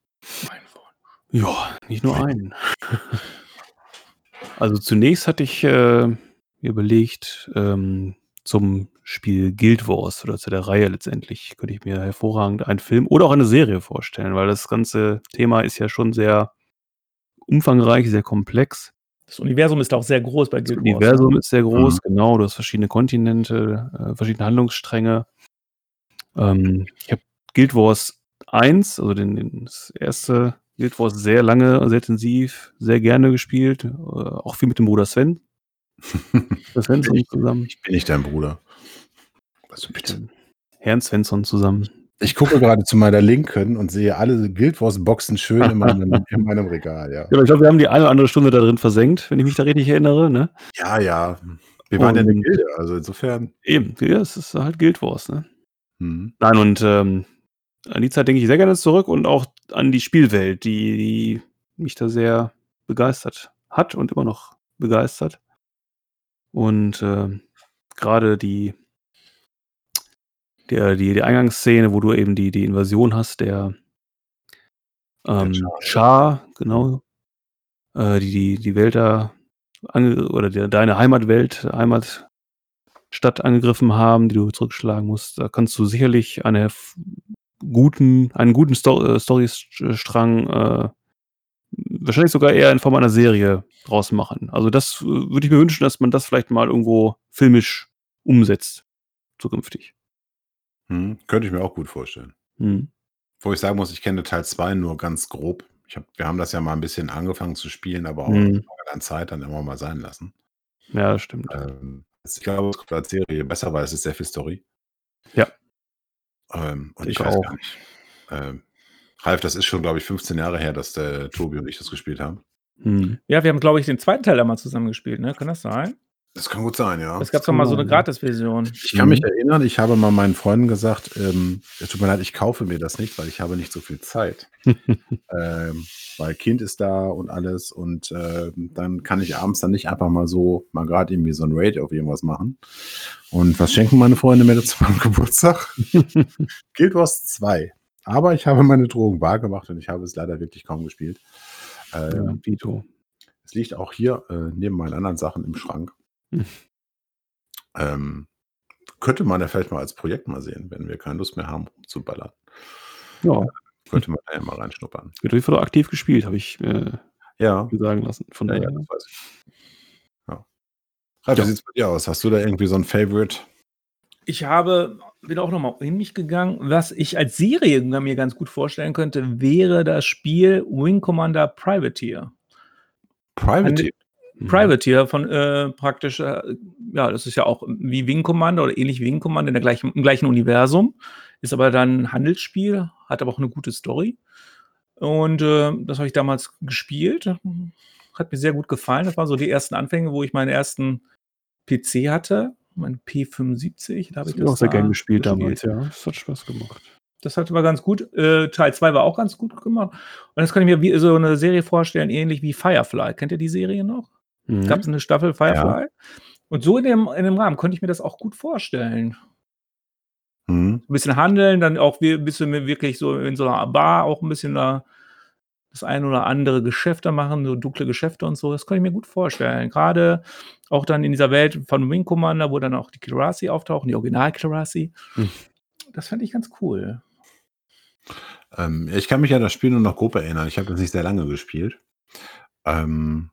S4: Ja, nicht nur einen. <laughs> Also zunächst hatte ich äh, mir überlegt, ähm, zum Spiel Guild Wars oder zu der Reihe letztendlich könnte ich mir hervorragend einen Film oder auch eine Serie vorstellen, weil das ganze Thema ist ja schon sehr umfangreich, sehr komplex.
S3: Das Universum ist auch sehr groß bei
S4: Das
S3: Guild Wars. ne?
S4: Universum ist sehr groß,
S2: Mhm.
S4: genau. Du hast verschiedene Kontinente, äh, verschiedene Handlungsstränge. Ähm, ich habe Guild Wars 1, also den, den, das erste Guild Wars, sehr lange, sehr intensiv, sehr gerne gespielt. Äh, auch viel mit dem Bruder Sven. <laughs> Der Svensson zusammen.
S2: Ich bin nicht dein Bruder. Also bitte.
S4: Mit Herrn Svensson zusammen.
S2: Ich gucke gerade zu meiner Linken und sehe alle Guild Wars Boxen schön in meinem, <laughs> in meinem Regal, ja.
S4: Ja, aber ich glaube, wir haben die eine oder andere Stunde da drin versenkt, wenn ich mich da richtig erinnere. Ne?
S2: Ja, ja. Wir waren ja eine
S4: Und-
S2: Gilde, also insofern.
S4: Eben, ja, es ist halt Guild Wars. Ne?
S2: Hm.
S4: Nein, und ähm, an die Zeit denke ich sehr gerne zurück und auch an die Spielwelt, die, die mich da sehr begeistert hat und immer noch begeistert. Und ähm, gerade die, der, die, die Eingangsszene, wo du eben die, die Invasion hast, der, ähm,
S2: Schar.
S4: Schar, genau, äh, die, die, die Welt da oder der, deine Heimatwelt, Heimatstadt angegriffen haben, die du zurückschlagen musst. Da kannst du sicherlich eine guten, einen guten Sto äh, Storystrang äh, wahrscheinlich sogar eher in Form einer Serie draus machen. Also das äh, würde ich mir wünschen, dass man das vielleicht mal irgendwo filmisch umsetzt, zukünftig.
S2: Hm. Könnte ich mir auch gut vorstellen.
S4: Mhm.
S2: Wo ich sagen muss, ich kenne Teil 2 nur ganz grob. Ich hab, wir haben das ja mal ein bisschen angefangen zu spielen, aber auch
S4: Mhm.
S2: an Zeit dann immer mal sein lassen.
S4: Ja, das stimmt.
S2: Ähm, ich glaube, es kommt als Serie besser, weil es ist sehr viel Story.
S4: Ja.
S2: Ähm, und
S4: Ich
S2: ich, weiß
S4: auch.
S2: gar nicht. Ähm, Ralf, das ist schon, glaube ich, 15 Jahre her, dass der Tobi und ich das gespielt haben.
S4: Mhm.
S3: Ja, wir haben, glaube ich, den zweiten Teil da mal zusammen gespielt, ne? Kann das sein?
S2: Das kann gut sein, ja.
S3: Es gab doch mal so eine Gratis-Version.
S2: Ich kann mich
S4: Mhm.
S2: erinnern, ich habe mal meinen Freunden gesagt, ähm, es tut mir leid, ich kaufe mir das nicht, weil ich habe nicht so viel Zeit. <laughs> ähm, weil Kind ist da und alles und ähm, dann kann ich abends dann nicht einfach mal so, mal gerade irgendwie so ein Raid auf irgendwas machen. Und was schenken meine Freunde mir zu meinem <laughs> Geburtstag? <laughs> Guild Wars 2. Aber ich habe meine Drohung wahrgemacht und ich habe es leider wirklich kaum gespielt. Ähm,
S4: Ja, Dito.
S2: es liegt auch hier äh, neben meinen anderen Sachen im Schrank.
S4: Hm. <laughs>
S2: Ähm, könnte man ja vielleicht mal als Projekt mal sehen, wenn wir keine Lust mehr haben, rumzuballern.
S4: Ja,
S2: Könnte man da ja mal reinschnuppern.
S4: wird auf jeden Fall auch aktiv gespielt, habe ich äh,
S2: Ja,
S4: mir sagen lassen. Von
S2: ja,
S4: daher.
S2: ja das weiß ich. Ja. Ralf,
S4: Ja.
S2: wie sieht es bei dir aus? Hast du da irgendwie so ein Favorite?
S3: Ich habe, bin auch nochmal in mich gegangen. Was ich als Serie mir ganz gut vorstellen könnte, wäre das Spiel Wing Commander Privateer.
S2: Private.
S4: Mhm.
S3: Privateer von äh, praktisch, äh, ja, das ist ja auch wie Wing Commander oder ähnlich wie Wing Commander in der gleichen, im gleichen Universum. Ist aber dann ein Handelsspiel, hat aber auch eine gute Story. Und äh, das habe ich damals gespielt. Hat mir sehr gut gefallen. Das waren so die ersten Anfänge, wo ich meinen ersten PC hatte. Mein P75. Da habe
S4: Das
S3: ich
S4: ich auch sehr
S3: da
S4: gern gespielt damals, ja. Das hat Spaß gemacht.
S3: das hat aber ganz gut. Äh, Teil 2 war auch ganz gut gemacht. Und das kann ich mir wie so eine Serie vorstellen, ähnlich wie Firefly. Kennt ihr die Serie noch?
S4: Mhm.
S3: Gab es eine Staffel Firefly? Und so in dem, in dem Rahmen könnte ich mir das auch gut vorstellen.
S2: Hm.
S3: Ein bisschen handeln, dann auch wie- ein bisschen wirklich so in so einer Bar auch ein bisschen da das ein oder andere Geschäfte machen, so dunkle Geschäfte und so. Das kann ich mir gut vorstellen. Gerade auch dann in dieser Welt von Wing Commander, wo dann auch die Kirasi auftauchen, die Original Kirasi.
S4: Hm.
S3: Das fand ich ganz cool.
S2: Ähm, ich kann mich an das Spiel nur noch grob erinnern. Ich habe das nicht sehr lange gespielt. Ähm,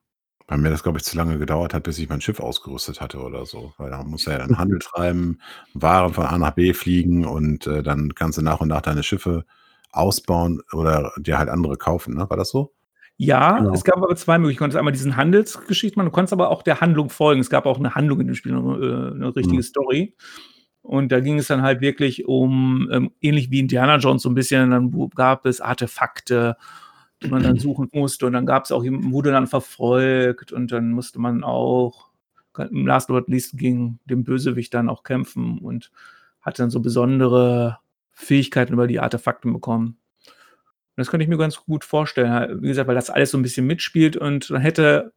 S2: weil mir das, glaube ich, zu lange gedauert hat, bis ich mein Schiff ausgerüstet hatte oder so. Weil da muss ja dann Handel treiben, Waren von A nach B fliegen und äh, dann kannst du nach und nach deine Schiffe ausbauen oder dir halt andere kaufen. Ne? War das so?
S3: Ja,
S4: Genau.
S3: es gab aber zwei Möglichkeiten. Du konntest einmal diesen Handelsgeschichten machen, du konntest aber auch der Handlung folgen. Es gab auch eine Handlung in dem Spiel, eine, äh, eine richtige
S2: Mhm.
S3: Story. Und da ging es dann halt wirklich um, ähm, ähnlich wie Indiana Jones, so ein bisschen, dann wo- gab es Artefakte, die man dann suchen <clears throat> musste. Und dann gab es auch, jemanden, wurde dann verfolgt und dann musste man auch, im Last but not least gegen den Bösewicht dann auch kämpfen und hatte dann so besondere Fähigkeiten über die Artefakte bekommen. Und das könnte ich mir ganz gut vorstellen. Wie gesagt, weil das alles so ein bisschen mitspielt und man hätte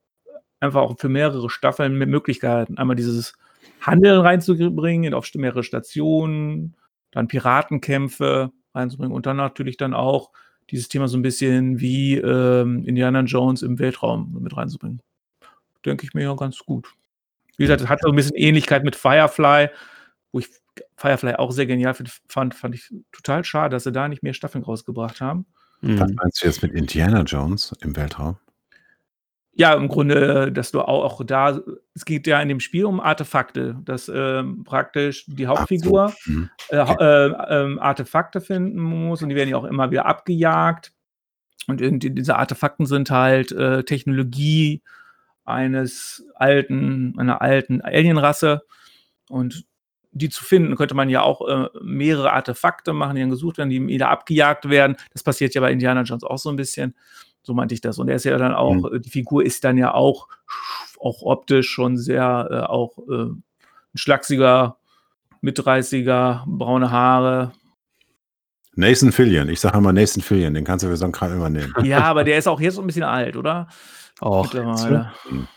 S3: einfach auch für mehrere Staffeln mit Möglichkeiten, einmal dieses Handeln reinzubringen auf mehrere Stationen, dann Piratenkämpfe reinzubringen und dann natürlich dann auch dieses Thema so ein bisschen wie ähm, Indiana Jones im Weltraum mit reinzubringen. Denke ich mir ja ganz gut. Wie gesagt, es hat so ein bisschen Ähnlichkeit mit Firefly, wo ich Firefly auch sehr genial fand, fand ich total schade, dass sie da nicht mehr Staffeln rausgebracht haben.
S2: Was
S4: Mhm.
S2: meinst du jetzt mit Indiana Jones im Weltraum?
S3: Ja, im Grunde, dass du auch, auch da, es geht ja in dem Spiel um Artefakte, dass ähm, praktisch die Hauptfigur
S2: so. Mhm.
S3: äh, äh, ähm, Artefakte finden muss und die werden ja auch immer wieder abgejagt. Und in, die- diese Artefakten sind halt äh, Technologie eines alten, einer alten Alienrasse. Und die zu finden, könnte man ja auch äh, mehrere Artefakte machen, die dann gesucht werden, die wieder abgejagt werden. Das passiert ja bei Indiana Jones auch so ein bisschen. So meinte ich das. Und er ist ja dann auch,
S2: Mhm.
S3: die Figur ist dann ja auch, auch optisch schon sehr, äh, auch äh, ein schlachsiger, Mit-30er, braune Haare.
S2: Nathan Fillion. Ich sage immer Nathan Fillion. Den kannst du für so einen Kram immer nehmen. <laughs>
S3: Ja, aber der ist auch jetzt so ein bisschen alt, oder?
S4: Auch.
S3: Mittlerweile.
S2: Hm.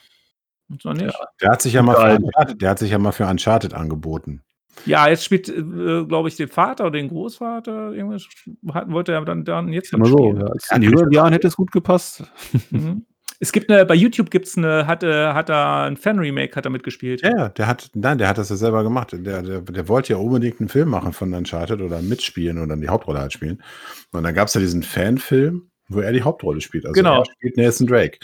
S3: Ist noch nicht?
S2: Der hat sich ja mal für
S4: Geil.
S2: Uncharted, der hat sich ja mal für Uncharted angeboten.
S3: Ja, jetzt spielt, äh, glaube ich, den Vater oder den Großvater. Irgendwas hat, wollte er dann, dann jetzt
S4: mal so,
S3: mitspielen.
S4: ja, als in jüngeren Jahren hätte es gut gepasst.
S3: Mhm. Es gibt eine, bei YouTube gibt es eine, hat, äh, hat er ein Fan-Remake, hat er mitgespielt.
S2: Ja, ja, der hat, nein, der hat das ja selber gemacht. Der, der, der wollte ja unbedingt einen Film machen von Uncharted oder mitspielen oder die Hauptrolle halt spielen. Und dann gab es ja diesen Fanfilm, wo er die Hauptrolle spielt. Also
S3: Genau.
S2: er spielt Nathan Drake.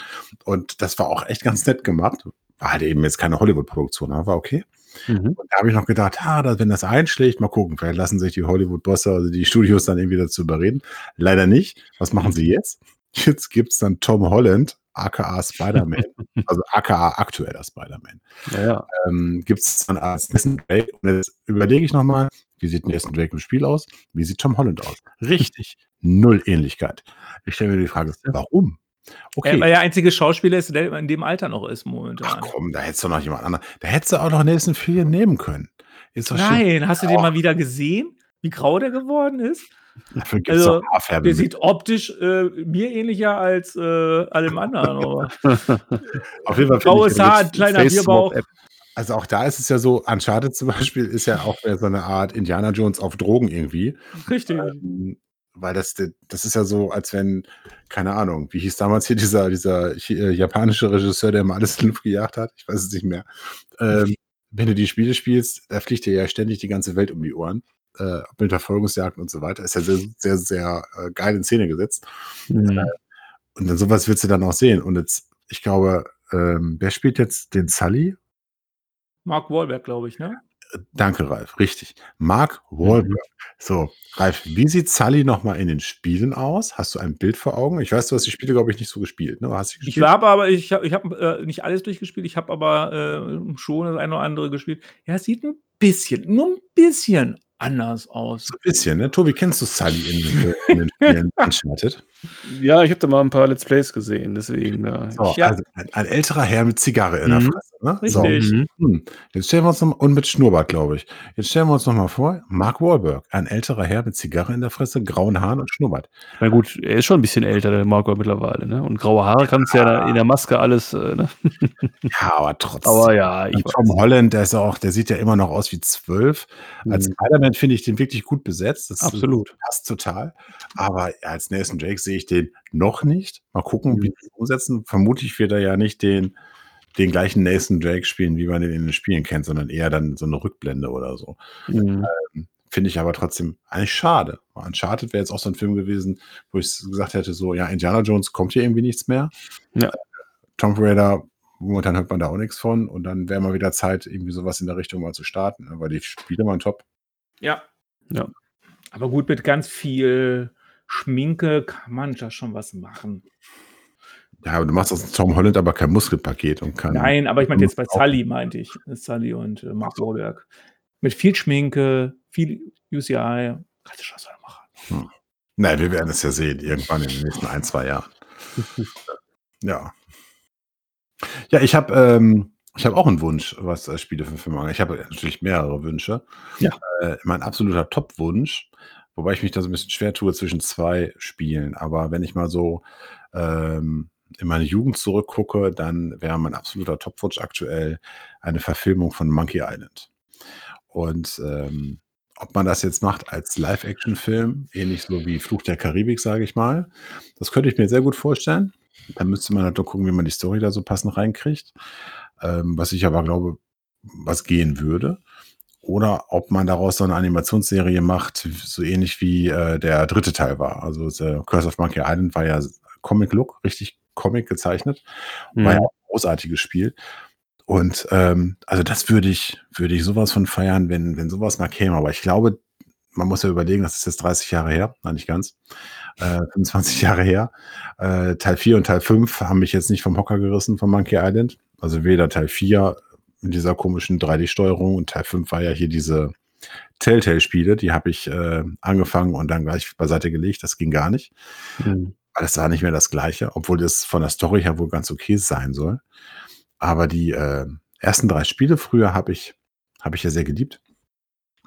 S2: Und das war auch echt ganz nett gemacht. War halt eben jetzt keine Hollywood-Produktion, aber war okay.
S4: Mhm.
S2: Und da habe ich noch gedacht, ah, wenn das einschlägt, mal gucken, vielleicht lassen sich die Hollywood-Bosse, also die Studios dann irgendwie dazu überreden. Leider nicht. Was machen sie jetzt? Jetzt gibt's dann Tom Holland, aka Spider-Man, <laughs> also aka aktueller Spider-Man.
S4: Ja, ja.
S2: Ähm, gibt's dann als Nathan Drake. Und jetzt überlege ich nochmal, wie sieht Nathan Drake im Spiel aus? Wie sieht Tom Holland aus? Richtig, null Ähnlichkeit. Ich stelle mir die Frage, warum?
S3: Okay. Weil er der einzige Schauspieler ist, der in dem Alter noch ist momentan.
S2: Ach komm, da hättest du noch jemand anderen. Da hättest du auch noch Nathan Fillion nehmen können.
S3: Nein, hast du den mal wieder gesehen? Wie grau der geworden ist?
S2: Dafür gibt's
S3: Also,
S2: Haarfärben.
S3: Der sieht optisch äh, mir ähnlicher als äh, allem anderen. <laughs>
S2: Auf jeden Fall
S3: graues Haar, ein kleiner
S4: Face
S3: Bierbauch.
S2: Also auch da ist es ja so, Uncharted zum Beispiel ist ja auch so eine Art Indiana Jones auf Drogen irgendwie.
S3: Richtig.
S2: Ähm, weil das, das ist ja so, als wenn, keine Ahnung, wie hieß damals hier dieser, dieser äh, japanische Regisseur, der mal alles in die Luft gejagt hat? Ich weiß es nicht mehr. Ähm, wenn du die Spiele spielst, da fliegt dir ja ständig die ganze Welt um die Ohren. Äh, mit Verfolgungsjagden und so weiter. Ist ja sehr, sehr, sehr äh, geil in Szene gesetzt.
S4: Mhm.
S2: Und dann sowas willst du dann auch sehen. Und jetzt, ich glaube, ähm, wer spielt jetzt den Sully?
S3: Mark Wahlberg, glaube ich, ne?
S2: Danke, Ralf. Richtig. Mark Wahlberg. So, Ralf, wie sieht Sully nochmal in den Spielen aus? Hast du ein Bild vor Augen? Ich weiß, du hast die Spiele, glaube ich, nicht so gespielt. Ne? Hast du die
S3: Ich
S2: gespielt?
S3: habe aber, ich habe ich hab, äh, nicht alles durchgespielt, ich habe aber äh, schon das eine oder andere gespielt. Ja, sieht ein bisschen, nur ein bisschen anders aus.
S2: So ein bisschen, ne? Tobi, kennst du Sully in, den- in den <laughs> Spielen Uncharted?
S4: Ja, ich habe da mal ein paar Let's Plays gesehen, deswegen. Ja.
S2: So,
S3: Ja.
S2: also ein, ein älterer Herr mit Zigarre in der
S4: Mhm.
S2: Fresse. Ne? So.
S3: Richtig.
S4: Mhm.
S2: Hm. Jetzt stellen wir uns noch, und mit Schnurrbart, glaube ich. Jetzt stellen wir uns noch mal vor, Mark Wahlberg, ein älterer Herr mit Zigarre in der Fresse, grauen Haaren und Schnurrbart.
S4: Na gut, er ist schon ein bisschen älter, der Marco mittlerweile, ne? Und graue Haare kannst du ja da in der Maske alles, äh, ne?
S2: Ja, aber trotzdem.
S4: Aber ja, ich
S2: Tom Holland, der ist ja auch, der sieht ja immer noch aus wie zwölf. Als
S4: Mhm.
S2: Spider-Man finde ich den wirklich gut besetzt. Das
S4: Absolut.
S2: passt total. Aber als Nathan Drake sehe ich den noch nicht. Mal gucken, wie
S4: Mhm.
S2: die es umsetzen. Vermutlich wird er ja nicht den, den gleichen Nathan Drake spielen, wie man den in den Spielen kennt, sondern eher dann so eine Rückblende oder so.
S4: Mhm.
S2: Finde ich aber trotzdem eigentlich schade. Uncharted wäre jetzt auch so ein Film gewesen, wo ich gesagt hätte, so, ja, Indiana Jones kommt hier irgendwie nichts mehr.
S4: Ja.
S2: Äh, Tomb Raider, momentan hört man da auch nichts von. Und dann wäre mal wieder Zeit, irgendwie sowas in der Richtung mal zu starten, weil die Spiele waren top.
S3: Ja.
S4: Ja.
S3: Aber gut, mit ganz viel Schminke kann man da schon was machen.
S2: Ja, aber du machst aus Tom Holland aber kein Muskelpaket und kein.
S3: Nein, aber ich meinte jetzt bei Sully, meinte ich. Sully und äh, Mark Wahlberg. Mit viel Schminke, viel UCI. Kannst du schon was machen.
S2: Nein, wir werden es ja sehen, irgendwann in den nächsten ein, zwei Jahren. <laughs> ja. Ja, ich habe ähm, ich hab auch einen Wunsch, was äh, Spiele für Filme angeht. Ich habe natürlich mehrere Wünsche.
S4: Ja.
S2: Äh, mein absoluter Top-Wunsch, wobei ich mich da so ein bisschen schwer tue zwischen zwei Spielen. Aber wenn ich mal so ähm, in meine Jugend zurückgucke, dann wäre mein absoluter Top-Wunsch aktuell eine Verfilmung von Monkey Island. Und ähm, ob man das jetzt macht als Live-Action-Film, ähnlich so wie Fluch der Karibik, sage ich mal, das könnte ich mir sehr gut vorstellen. Da müsste man halt nur gucken, wie man die Story da so passend reinkriegt. Ähm, was ich aber glaube, was gehen würde. Oder ob man daraus so eine Animationsserie macht, so ähnlich wie äh, der dritte Teil war. Also The Curse of Monkey Island war ja Comic-Look, richtig Comic gezeichnet. War ja
S4: Mhm.
S2: auch ein großartiges Spiel. Und ähm, also das würde ich, würde ich sowas von feiern, wenn, wenn sowas mal käme. Aber ich glaube, man muss ja überlegen, das ist jetzt 30 Jahre her, nein, nicht ganz, äh, 25 <laughs> Jahre her. Äh, Teil 4 und Teil 5 haben mich jetzt nicht vom Hocker gerissen von Monkey Island. Also weder Teil 4 mit dieser komischen 3D-Steuerung und Teil 5 war ja hier diese Telltale-Spiele, die habe ich äh, angefangen und dann gleich beiseite gelegt. Das ging gar nicht.
S4: Mhm.
S2: Weil es war nicht mehr das Gleiche, obwohl das von der Story her wohl ganz okay sein soll. Aber die äh, ersten drei Spiele früher habe ich, habe ich ja sehr geliebt.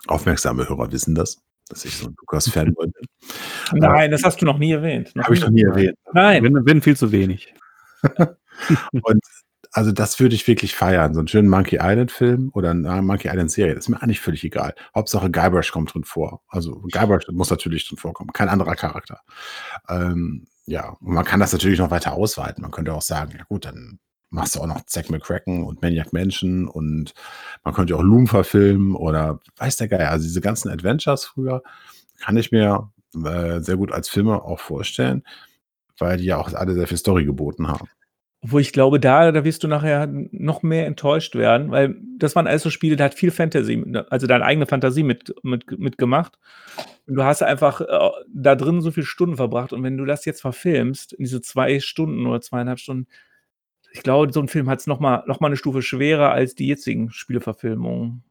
S2: Aufmerksame Hörer wissen das, dass ich so ein Lukas-Fanboy bin. <laughs>
S3: Nein, das hast du noch nie erwähnt.
S2: Habe ich noch nie erwähnt.
S3: Nein.
S4: Wenn, wenn viel zu wenig. <laughs>
S2: Und also das würde ich wirklich feiern. So einen schönen Monkey Island-Film oder eine Monkey Island-Serie. Das ist mir eigentlich völlig egal. Hauptsache Guybrush kommt drin vor. Also Guybrush muss natürlich drin vorkommen. Kein anderer Charakter. Ähm, ja, und man kann das natürlich noch weiter ausweiten. Man könnte auch sagen, ja gut, dann machst du auch noch Zack McCracken und Maniac Mansion und man könnte auch Loom verfilmen oder weiß der Geier. Also diese ganzen Adventures früher kann ich mir äh, sehr gut als Filme auch vorstellen, weil die ja auch alle sehr viel Story geboten haben.
S3: Wo ich glaube, da da wirst du nachher noch mehr enttäuscht werden, weil das waren alles so Spiele, da hat viel Fantasy also deine eigene Fantasie mit mit mitgemacht. Und du hast einfach, äh, da drin so viele Stunden verbracht und wenn du das jetzt verfilmst in diese 2 Stunden oder 2,5 Stunden ich glaube, so 'n Film hat's noch mal noch mal 'ne Stufe schwerer als die jetzigen Spieleverfilmungen.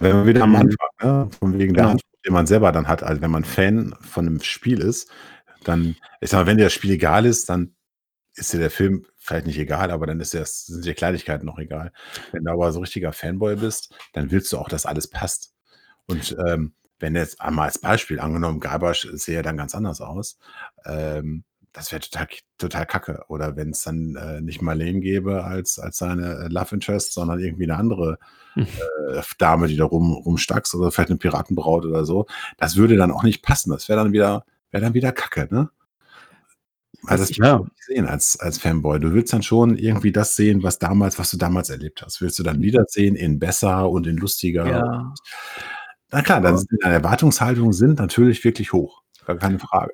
S2: Wenn wir wieder am
S4: Mhm.
S2: Anfang, ne, von wegen der
S4: Ja.
S2: Anspruch, den man selber dann hat, also wenn man Fan von 'nem Spiel ist, dann ich sage mal, wenn dir das Spiel egal ist, dann ist dir der Film vielleicht nicht egal, aber dann ist das sind dir Kleinigkeiten noch egal. Wenn du aber so richtiger Fanboy bist, dann willst du auch, dass alles passt. Und, ähm, wenn jetzt einmal als Beispiel angenommen, Guybrush sähe dann ganz anders aus, ähm, das wäre total total kacke. Oder wenn's dann, äh, nicht Marlene gäbe als als seine, äh, Love Interest, sondern irgendwie 'ne andere, <laughs> äh, Dame, die da rum rumstackst oder vielleicht 'ne Piratenbraut oder so. Das würde dann auch nicht passen. Das wäre dann wieder wäre dann wieder Kacke, ne? Weil
S3: Was
S2: das
S4: Ja.
S2: nicht sehen als als Fanboy. Du willst dann schon irgendwie das sehen, was damals was du damals erlebt hast. Willst du dann wiedersehen in besser und in lustiger
S3: Ja.
S2: na klar, dann sind deine Erwartungshaltungen sind natürlich wirklich hoch, gar keine Frage.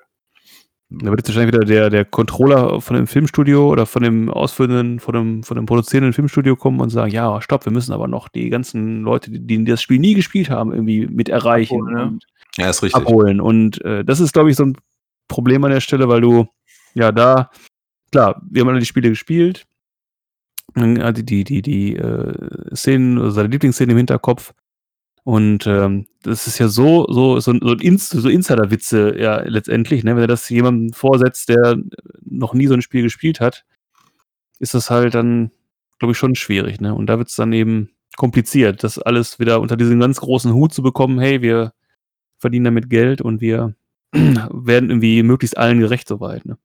S4: Da wird jetzt wahrscheinlich wieder der der Controller von dem Filmstudio oder von dem ausführenden von dem von dem produzierenden Filmstudio kommen und sagen: „Ja, stopp, wir müssen aber noch die ganzen Leute, die die das Spiel nie gespielt haben, irgendwie mit erreichen
S3: Abholen, ne?
S4: und
S2: Ja, ist richtig.
S4: abholen.“ Und, äh, das ist, glaube ich, so 'n Problem an der Stelle, weil du ja da klar, wir haben alle die Spiele gespielt. Also die die die, äh, Szenen seine Lieblingsszenen im Hinterkopf. Und, ähm, das ist ja so so so so 'n Ins so Insiderwitze ja letztendlich, ne? Wenn du das jemandem vorsetzt, der noch nie so 'n Spiel gespielt hat, ist das halt dann, glaube ich, schon schwierig, ne? Und da wird's dann eben kompliziert, das alles wieder unter diesen ganz großen Hut zu bekommen: „Hey, wir verdienen damit Geld und wir <clears throat> werden irgendwie möglichst allen gerecht so weit“, ne?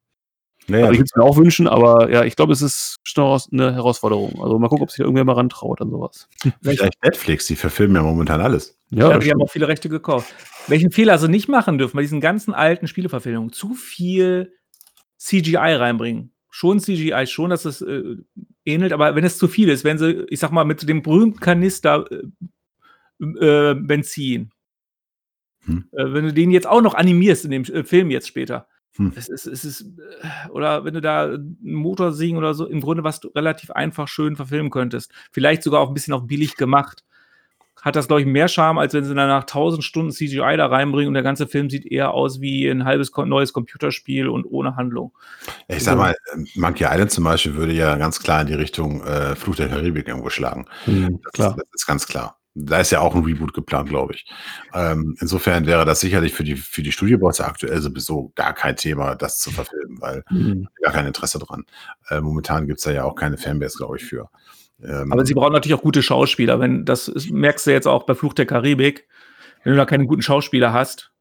S2: Ja,
S4: Also, ich würde es mir auch wünschen, aber ja, ich glaube, es ist schon heraus 'ne Herausforderung. Also, mal gucken, ob sich da irgendwer mal rantraut an so was. <laughs>
S2: vielleicht Netflix, die verfilmen ja momentan alles.
S4: Ja,
S3: Ja, die haben auch viele Rechte gekauft. Welchen Fehler sie nicht machen dürfen bei diesen ganzen alten Spieleverfilmungen, zu viel CGI reinbringen. Schon CGI, schon, dass es, äh, ähnelt, aber wenn es zu viel ist, wenn sie, ich sage mal, mit dem berühmten Kanister, äh, äh, Benzin
S2: Hm.
S3: äh, wenn du den jetzt auch noch animierst in dem äh, Film jetzt später.
S2: Hm.
S3: Es ist es ist äh, oder wenn du da 'n Motorsägen oder so im Grunde, was du relativ einfach schön verfilmen könntest. Vielleicht sogar auch 'n bisschen auch billig gemacht. Hat das, glaube ich, mehr Charme, als wenn sie danach 1000 Stunden CGI da reinbringen und der ganze Film sieht eher aus wie 'n halbes neues Computerspiel und ohne Handlung.
S2: Ich sage mal, ähm, Monkey Island zum Beispiel würde ja ganz klar in die Richtung, äh, Fluch der Karibik irgendwo schlagen. Das
S4: klar.
S2: das ist ganz klar. Da ist ja auch 'n Reboot geplant, glaube ich. Ähm, insofern wäre das sicherlich für die für die Studiobosse aktuell sowieso gar kein Thema, das zu verfilmen, weil
S4: Mhm.
S2: gar kein Interesse dran. Äh, momentan gibt's da ja auch keine Fanbase, glaube ich, für. Ähm
S3: Aber sie brauchen natürlich auch gute Schauspieler. Wenn das ist merkst du jetzt auch bei Fluch der Karibik. Wenn du da keine guten Schauspieler hast,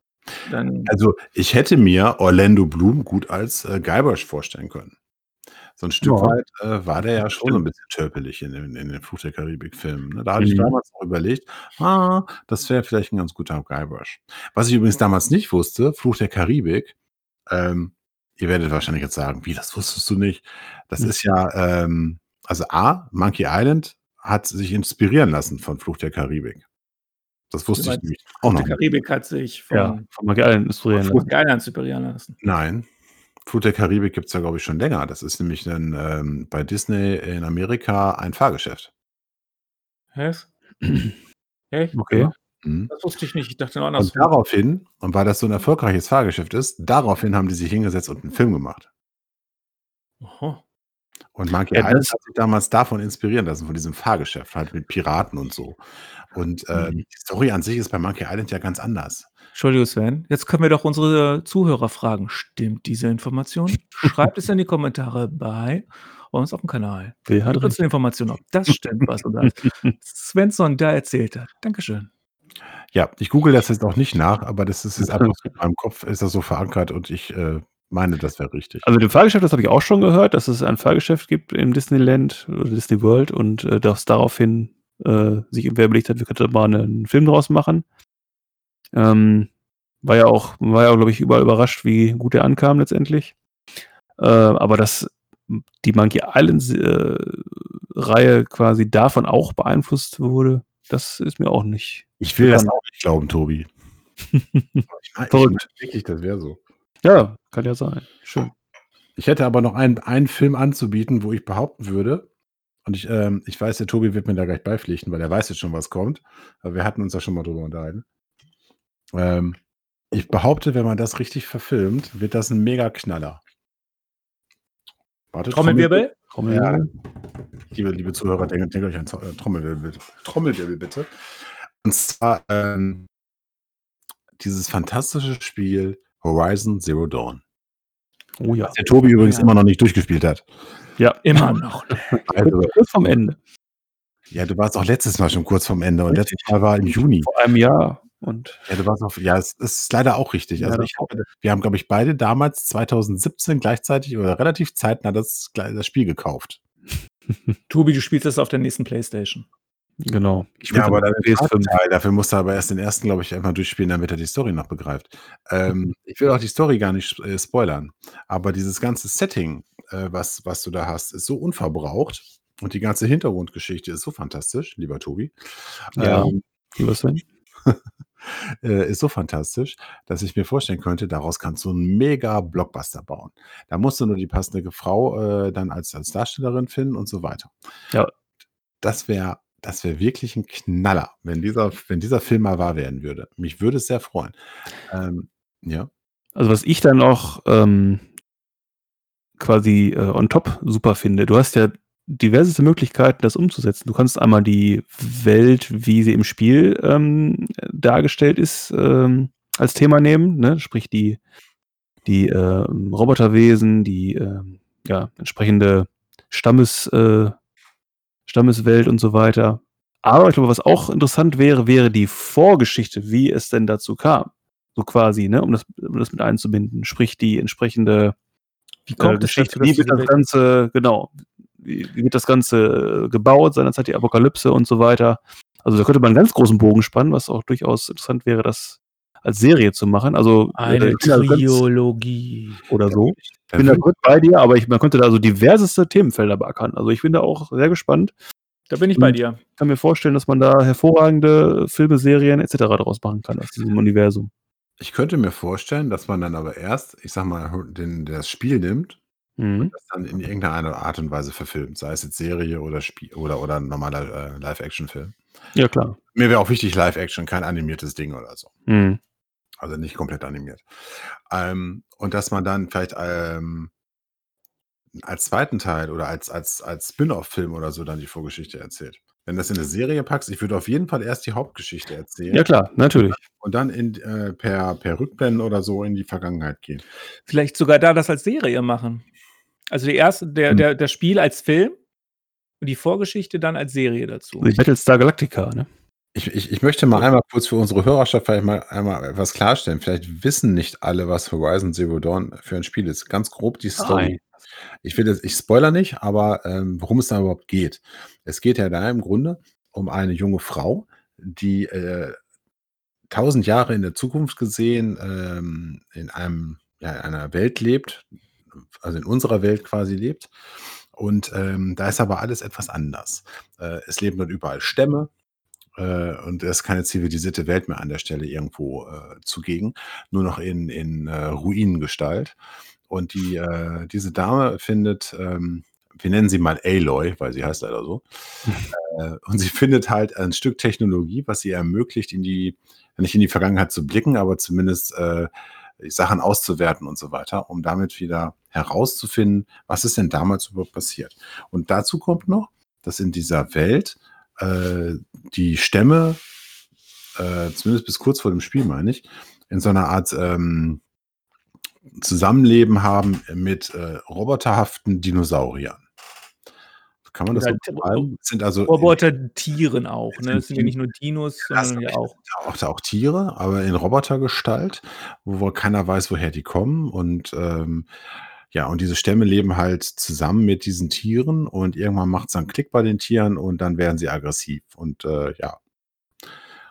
S3: dann
S2: Also, ich hätte mir Orlando Bloom gut als, äh, Guybrush vorstellen können. So 'n Stück
S4: Ja.
S2: weit, äh, war der ja schon so 'n
S4: stimmt.
S2: bisschen tölpelig in den in den Fluch der Karibik-Filmen, ne? Da hatte ich
S4: Mhm.
S2: damals auch überlegt: „Ah, das wäre vielleicht 'n ganz guter Guybrush.“ Was ich übrigens damals nicht wusste, Fluch der Karibik, ähm, ihr werdet wahrscheinlich jetzt sagen: „Wie, das wusstest du nicht?“ Das
S4: Hm.
S2: ist ja, ähm also A, Monkey Island hat sich inspirieren lassen von Fluch der Karibik. Das wusste ich nämlich auch
S3: Fluch
S2: noch
S3: der
S2: nicht.
S3: Karibik hat sich
S4: Ja,
S3: von
S4: von Monkey Island inspirieren
S3: Fluch
S4: lassen.
S3: der Island inspirieren lassen.
S2: Nein. Fluch der Karibik gibt's ja, glaube ich, schon länger. Das ist nämlich 'nen ähm, bei Disney in Amerika ein Fahrgeschäft.
S3: Was? <clears throat> Echt?
S4: Okay.
S2: Mhm.
S3: Das wusste ich nicht. Ich dachte nur
S2: Und
S3: andersrum.
S2: daraufhin und weil das so 'n erfolgreiches Fahrgeschäft ist, daraufhin haben die sich hingesetzt und 'n Film gemacht.
S3: Aha.
S2: Und Monkey
S4: Ja,
S2: Island
S4: das
S2: hat sich damals davon inspirieren lassen, von diesem Fahrgeschäft, halt mit Piraten und so. Und, äh,
S4: Mhm.
S2: die Story an sich ist bei Monkey Island ja ganz anders.
S3: Entschuldigung, Sven. Jetzt können wir doch unsere Zuhörer fragen. Stimmt diese Information? Schreibt es in die Kommentare bei uns auf dem Kanal.
S4: Wer hat
S3: uns eine Information, ob das stimmt, was unser <laughs> Svensson da erzählt hat. Dankeschön.
S2: Ja, ich google das jetzt auch nicht nach, aber das ist jetzt einfach so in meinem Kopf ist das so verankert und ich, äh, meine, das wäre richtig.
S4: Also, dem Fahrgeschäft, das habe ich auch schon gehört, dass es ein Fahrgeschäft gibt im Disneyland oder Disney World und, äh, dass daraufhin, äh, sich irgendwer überlegt hat, wir könnten mal 'nen Film draus machen. Ähm, war ja auch war ja, glaube ich, überall überrascht, wie gut der ankam letztendlich. Äh, aber dass die Monkey Island S äh, Reihe quasi davon auch beeinflusst wurde, das ist mir auch nicht
S2: Ich will das
S4: bekannt.
S2: auch nicht glauben, Tobi. <laughs> Ich meine ich
S4: Verrückt.
S2: meine wirklich, das wäre so.
S4: Ja, kann ja sein. Schön.
S2: Ich hätte aber noch einen, einen Film anzubieten, wo ich behaupten würde, und ich, ähm, ich weiß, der Tobi wird mir da gleich beipflichten, weil er weiß jetzt schon, was kommt. Aber wir hatten uns da schon mal drüber unterhalten. Ähm, ich behaupte, wenn man das richtig verfilmt, wird das ein Mega-Knaller. Warte,
S3: Trommelwirbel?
S2: Ja, liebe, liebe Zuhörer, denkt, denkt euch an äh, Trommelwirbel, bitte. Trommelwirbel bitte. Und zwar ähm, dieses fantastische Spiel Horizon Zero Dawn.
S4: Oh ja.
S2: Das der Tobi übrigens
S3: Ja.
S2: immer noch nicht durchgespielt hat.
S4: Ja,
S3: Immer <laughs> noch.
S2: Also,
S4: kurz vom Ende.
S2: ja, du warst auch letztes Mal schon kurz vorm Ende und letztes Mal war im Juni.
S4: Vor einem Jahr. Und
S2: Ja, du warst auf, ja, es es ist leider auch richtig. Also
S4: Ja,
S2: ich habe, wir haben, glaube ich, beide damals 2017 gleichzeitig oder relativ zeitnah das, das Spiel gekauft. <laughs>
S3: Tobi, du spielst das auf der nächsten Playstation.
S4: genau. Ich
S2: Ja, aber
S4: dann
S2: Teil, dafür musste er aber erst den ersten, glaube ich, einfach durchspielen, damit er die Story noch begreift. Ähm, <laughs> ich will auch die Story gar nicht äh, spoilern, aber dieses ganze Setting, äh, was, was du da hast, ist so unverbraucht und die ganze Hintergrundgeschichte ist so fantastisch, lieber Tobi.
S4: Ja.
S2: Ähm,
S4: Lieber Sven. <laughs>
S2: äh, ist so fantastisch, dass ich mir vorstellen könnte, daraus kannst du einen mega Blockbuster bauen. Da musst du nur die passende Frau äh, dann als, als Darstellerin finden und so weiter.
S4: Ja.
S2: Das wäre das wäre wirklich ein Knaller, wenn dieser, wenn dieser Film mal wahr werden würde. Mich würde es sehr freuen. Ähm, ja.
S4: Also was ich dann auch ähm, quasi äh, on top super finde, du hast ja diverseste Möglichkeiten, das umzusetzen. Du kannst einmal die Welt, wie sie im Spiel ähm, dargestellt ist, ähm, als Thema nehmen, ne? sprich die, die ähm, Roboterwesen, die ähm, ja, entsprechende Stammes, äh, Stammeswelt und so weiter. Aber ich glaube, was auch interessant wäre, wäre die Vorgeschichte, wie es denn dazu kam. So quasi, ne, um das, um das mit einzubinden. Sprich, die entsprechende
S3: Wie
S4: äh, Geschichte, wie wird das Ganze, genau, wie, wie wird das Ganze äh, gebaut, seinerzeit die Apokalypse und so weiter. Also da könnte man einen ganz großen Bogen spannen, was auch durchaus interessant wäre, das als Serie zu machen. Also
S3: Eine
S4: äh, ganz-
S3: Triologie.
S4: oder so. Ich bin da gut bei dir, aber ich, man könnte da so diverseste Themenfelder beackern. Also ich bin da auch sehr gespannt.
S3: Da bin ich bei dir.
S4: Ich kann mir vorstellen, dass man da hervorragende Filme, Serien etc. daraus machen kann aus diesem Universum.
S2: ich könnte mir vorstellen, dass man dann aber erst, ich sag mal, den, das Spiel nimmt
S4: Mhm.
S2: das dann in irgendeiner Art und Weise verfilmt, sei es jetzt Serie oder Spiel oder, oder ein normaler äh, Live-Action-Film.
S4: Ja, klar.
S2: Mir wäre auch wichtig, Live-Action, kein animiertes Ding oder so.
S4: Mhm.
S2: Also nicht komplett animiert. Ähm, und dass man dann vielleicht ähm, als zweiten Teil oder als, als, als Spin-off-Film oder so dann die Vorgeschichte erzählt. Wenn du das in eine Serie packst, ich würde auf jeden Fall erst die Hauptgeschichte erzählen
S4: Ja, klar, natürlich.
S2: und dann in, äh, per, per Rückblenden oder so in die Vergangenheit gehen.
S3: Vielleicht sogar da das als Serie machen. Also die erste, der,
S2: Hm.
S3: der, der Spiel als Film und die Vorgeschichte dann als Serie dazu.
S4: Die Battlestar Galactica, ne?
S2: Ich, ich, ich möchte mal einmal kurz für unsere Hörerschaft vielleicht mal einmal etwas klarstellen. Vielleicht wissen nicht alle, was Horizon Zero Dawn für ein Spiel ist. Ganz grob die Story. Ich will jetzt, ich spoiler nicht, aber ähm, worum es da überhaupt geht. Es geht ja da im Grunde um eine junge Frau, die äh, tausend Jahre in der Zukunft gesehen ähm, in einem ja, in einer Welt lebt, also in unserer Welt quasi lebt. Und ähm, da ist aber alles etwas anders. Äh, es leben dort überall Stämme, äh, und es ist keine zivilisierte Welt mehr an der Stelle irgendwo äh, zugegen, nur noch in, in äh, Ruinengestalt. Und die, äh, diese Dame findet, ähm, wir nennen sie mal Aloy, weil sie heißt leider so, <laughs> äh, und sie findet halt ein Stück Technologie, was sie ermöglicht, in die, nicht in die Vergangenheit zu blicken, aber zumindest äh, Sachen auszuwerten und so weiter, um damit wieder herauszufinden, was ist denn damals überhaupt passiert. Und dazu kommt noch, dass in dieser Welt äh, die Stämme, äh, zumindest bis kurz vor dem Spiel, meine ich, in so einer Art ähm, Zusammenleben haben mit äh, roboterhaften Dinosauriern. Kann man das so beschreiben? Das sind also
S3: Roboter-Tieren auch,
S2: Es
S3: ne?
S2: sind
S3: Es sind ja nicht nur Dinos, sondern ja auch.
S2: auch, auch Tiere, aber in Robotergestalt, wo wohl keiner weiß, woher die kommen. Und ähm, ja, und diese Stämme leben halt zusammen mit diesen Tieren und irgendwann macht es dann Klick bei den Tieren und dann werden sie aggressiv. Und äh, ja.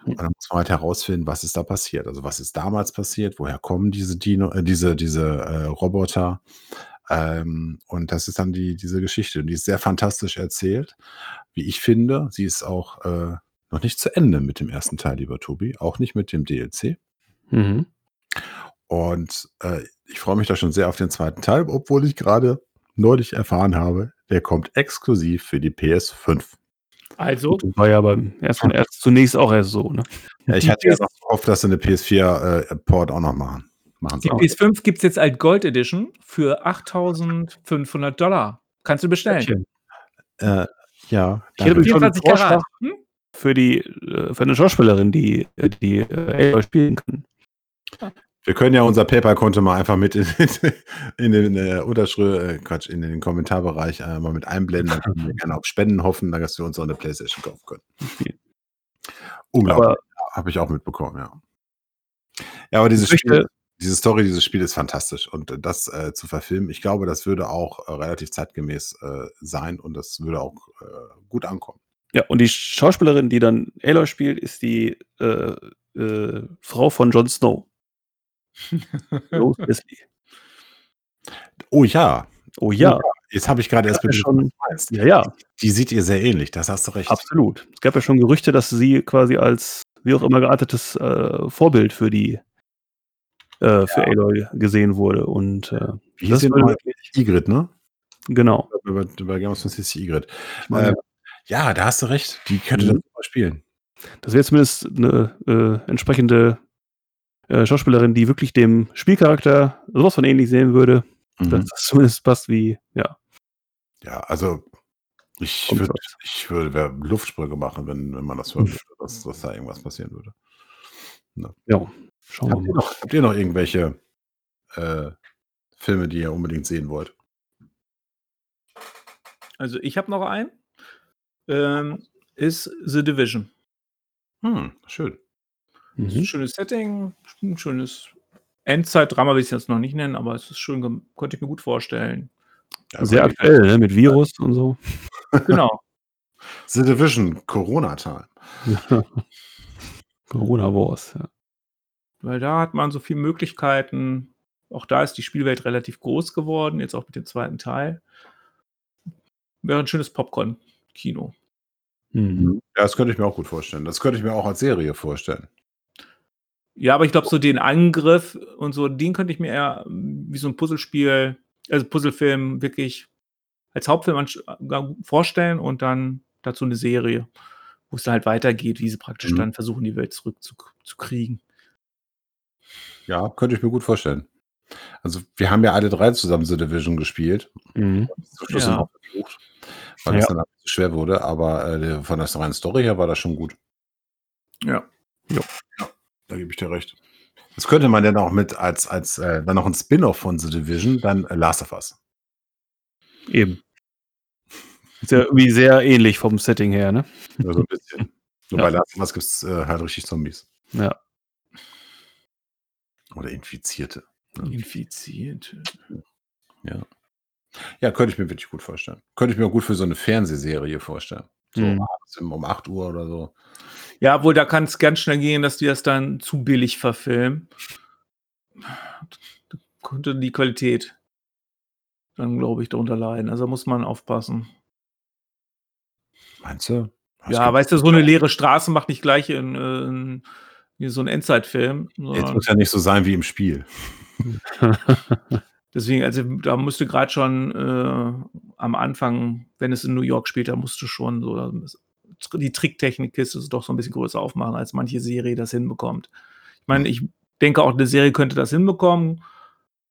S2: Und dann muss man halt herausfinden, was ist da passiert. Also was ist damals passiert, woher kommen diese Dino, äh, diese, diese äh, Roboter. Ähm, und das ist dann die, diese Geschichte. Und die ist sehr fantastisch erzählt, wie ich finde. Sie ist auch äh, noch nicht zu Ende mit dem ersten Teil, lieber Tobi. Auch nicht mit dem DLC.
S4: Mhm.
S2: Und äh, ich freue mich da schon sehr auf den zweiten Teil, obwohl ich gerade neulich erfahren habe, der kommt exklusiv für die PS5.
S3: Also,
S4: Das war ja beim ersten erst zunächst auch erst so, ne?
S2: Ja, ich hatte ja noch gehofft, dass sie eine PS4-Port auch noch machen. Machen sie
S3: die
S2: auch.
S3: PS5 gibt es jetzt als Gold Edition für 8500 Dollar. Kannst du bestellen.
S2: Äh, ja,
S4: Ich hätte schon einen
S3: 24
S4: Vorschlag
S3: Karat. Hm?
S4: für die äh, für eine Schauspielerin, die die äh, spielen kann.
S2: Wir können ja unser PayPal-Konto mal einfach mit in, in den äh, Unterschrift, äh, Quatsch, in den Kommentarbereich äh, mal mit einblenden. Dann können wir gerne auf Spenden hoffen, dass wir uns auch eine Playstation kaufen können. Unglaublich. Habe ich auch mitbekommen, ja. Ja, aber dieses
S4: möchte-
S2: Spiel, diese Story dieses Spiel ist fantastisch. Und äh, das äh, zu verfilmen, ich glaube, das würde auch äh, relativ zeitgemäß äh, sein und das würde auch äh, gut ankommen.
S4: ja, und die Schauspielerin, die dann Aloy spielt, ist die äh, Frau von Jon Snow. <laughs> Rose Wesley.
S2: Oh ja,
S4: Oh ja,
S2: jetzt habe ich gerade erst
S4: schon- ja, ja,
S2: Die sieht ihr sehr ähnlich, das hast du recht.
S4: absolut. Es gab ja schon Gerüchte, dass sie quasi als wie auch immer geartetes Vorbild für die äh, für Aloy gesehen wurde. Und äh,
S2: Wie
S4: das
S2: nochmal? Igrit, ne?
S4: genau.
S2: Bei, bei Game of Thrones sie Igrit. Ähm, ja, da hast du recht. Die könnte
S4: Mhm.
S2: das super spielen.
S4: Das wäre zumindest eine äh, entsprechende äh, Schauspielerin, die wirklich dem Spielcharakter sowas von ähnlich sehen würde,
S2: Mhm.
S4: dass das zumindest passt wie, ja.
S2: Ja, also ich würde
S4: was.
S2: ich würde wär Luftsprünge machen, wenn, wenn man das hören würde, dass, dass da irgendwas passieren würde.
S4: Ja, schauen
S2: Habt
S4: wir
S2: ihr
S4: mal.
S2: noch, habt ihr noch irgendwelche äh, Filme, die ihr unbedingt sehen wollt?
S3: Also, ich habe noch einen. Ähm, ist The Division.
S2: Hm, schön.
S4: Mhm.
S3: schönes Setting, ein schönes Endzeitdrama will ich es jetzt noch nicht nennen, aber es ist schön, konnte ich mir gut vorstellen.
S2: Ja,
S4: Sehr aktuell, ne? mit Virus und so.
S3: Genau. <laughs>
S2: The Division, Corona-Time. <laughs>
S4: Corona Wars. Ja.
S3: Weil da hat man so viele Möglichkeiten. Auch da ist die Spielwelt relativ groß geworden, jetzt auch mit dem zweiten Teil. Wäre ein schönes Popcorn-Kino.
S4: Mhm.
S2: Ja, das könnte ich mir auch gut vorstellen. Das könnte ich mir auch als Serie vorstellen.
S3: Ja, aber ich glaube, so den Angriff und so, den könnte ich mir eher ähm, wie so ein Puzzlespiel, also Puzzlefilm wirklich als Hauptfilm gar vorstellen und dann dazu eine Serie, wo es dann halt weitergeht, wie sie praktisch
S2: Mhm.
S3: dann versuchen, die Welt zurückzukriegen.
S2: Ja, könnte ich mir gut vorstellen. Also, wir haben ja alle drei zusammen The Division gespielt.
S4: Mhm.
S2: Zum Schluss
S3: Ja.
S2: noch versucht, weil
S4: Ja.
S2: es dann zu schwer wurde, aber äh, von der reinen Story her war das schon gut.
S3: Ja.
S2: Da gebe ich dir recht. Das könnte man dann auch mit als, als äh, dann noch ein Spin-off von The Division, dann äh, Last of Us.
S4: Eben. Ist ja irgendwie sehr ähnlich vom Setting her, ne?
S2: Nur so ein bisschen. <laughs> Nur
S4: Ja.
S2: bei Last of Us gibt es äh, halt richtig Zombies.
S4: Ja.
S2: Oder Infizierte.
S3: Infiziert.
S2: Ja. Ja, könnte ich mir wirklich gut vorstellen. Könnte ich mir auch gut für so eine Fernsehserie vorstellen. So
S4: Mhm.
S2: abends um 8 Uhr oder so.
S3: Ja, obwohl da kann es ganz schnell gehen, dass die das dann zu billig verfilmen. Da könnte die Qualität dann, glaube ich, darunter leiden. Also muss man aufpassen.
S2: Meinst du? Das
S3: ja, weißt du, so eine leere Straße macht nicht gleich in, äh, in, wie so ein Endzeitfilm.
S2: Jetzt muss ja nicht so sein wie im Spiel. <laughs>
S3: Deswegen, also da musste gerade schon äh, am Anfang, wenn es in New York spielt, da musst du schon so die Tricktechnikkiste doch so ein bisschen größer aufmachen, als manche Serie das hinbekommt. Ich meine, ich denke auch, eine Serie könnte das hinbekommen,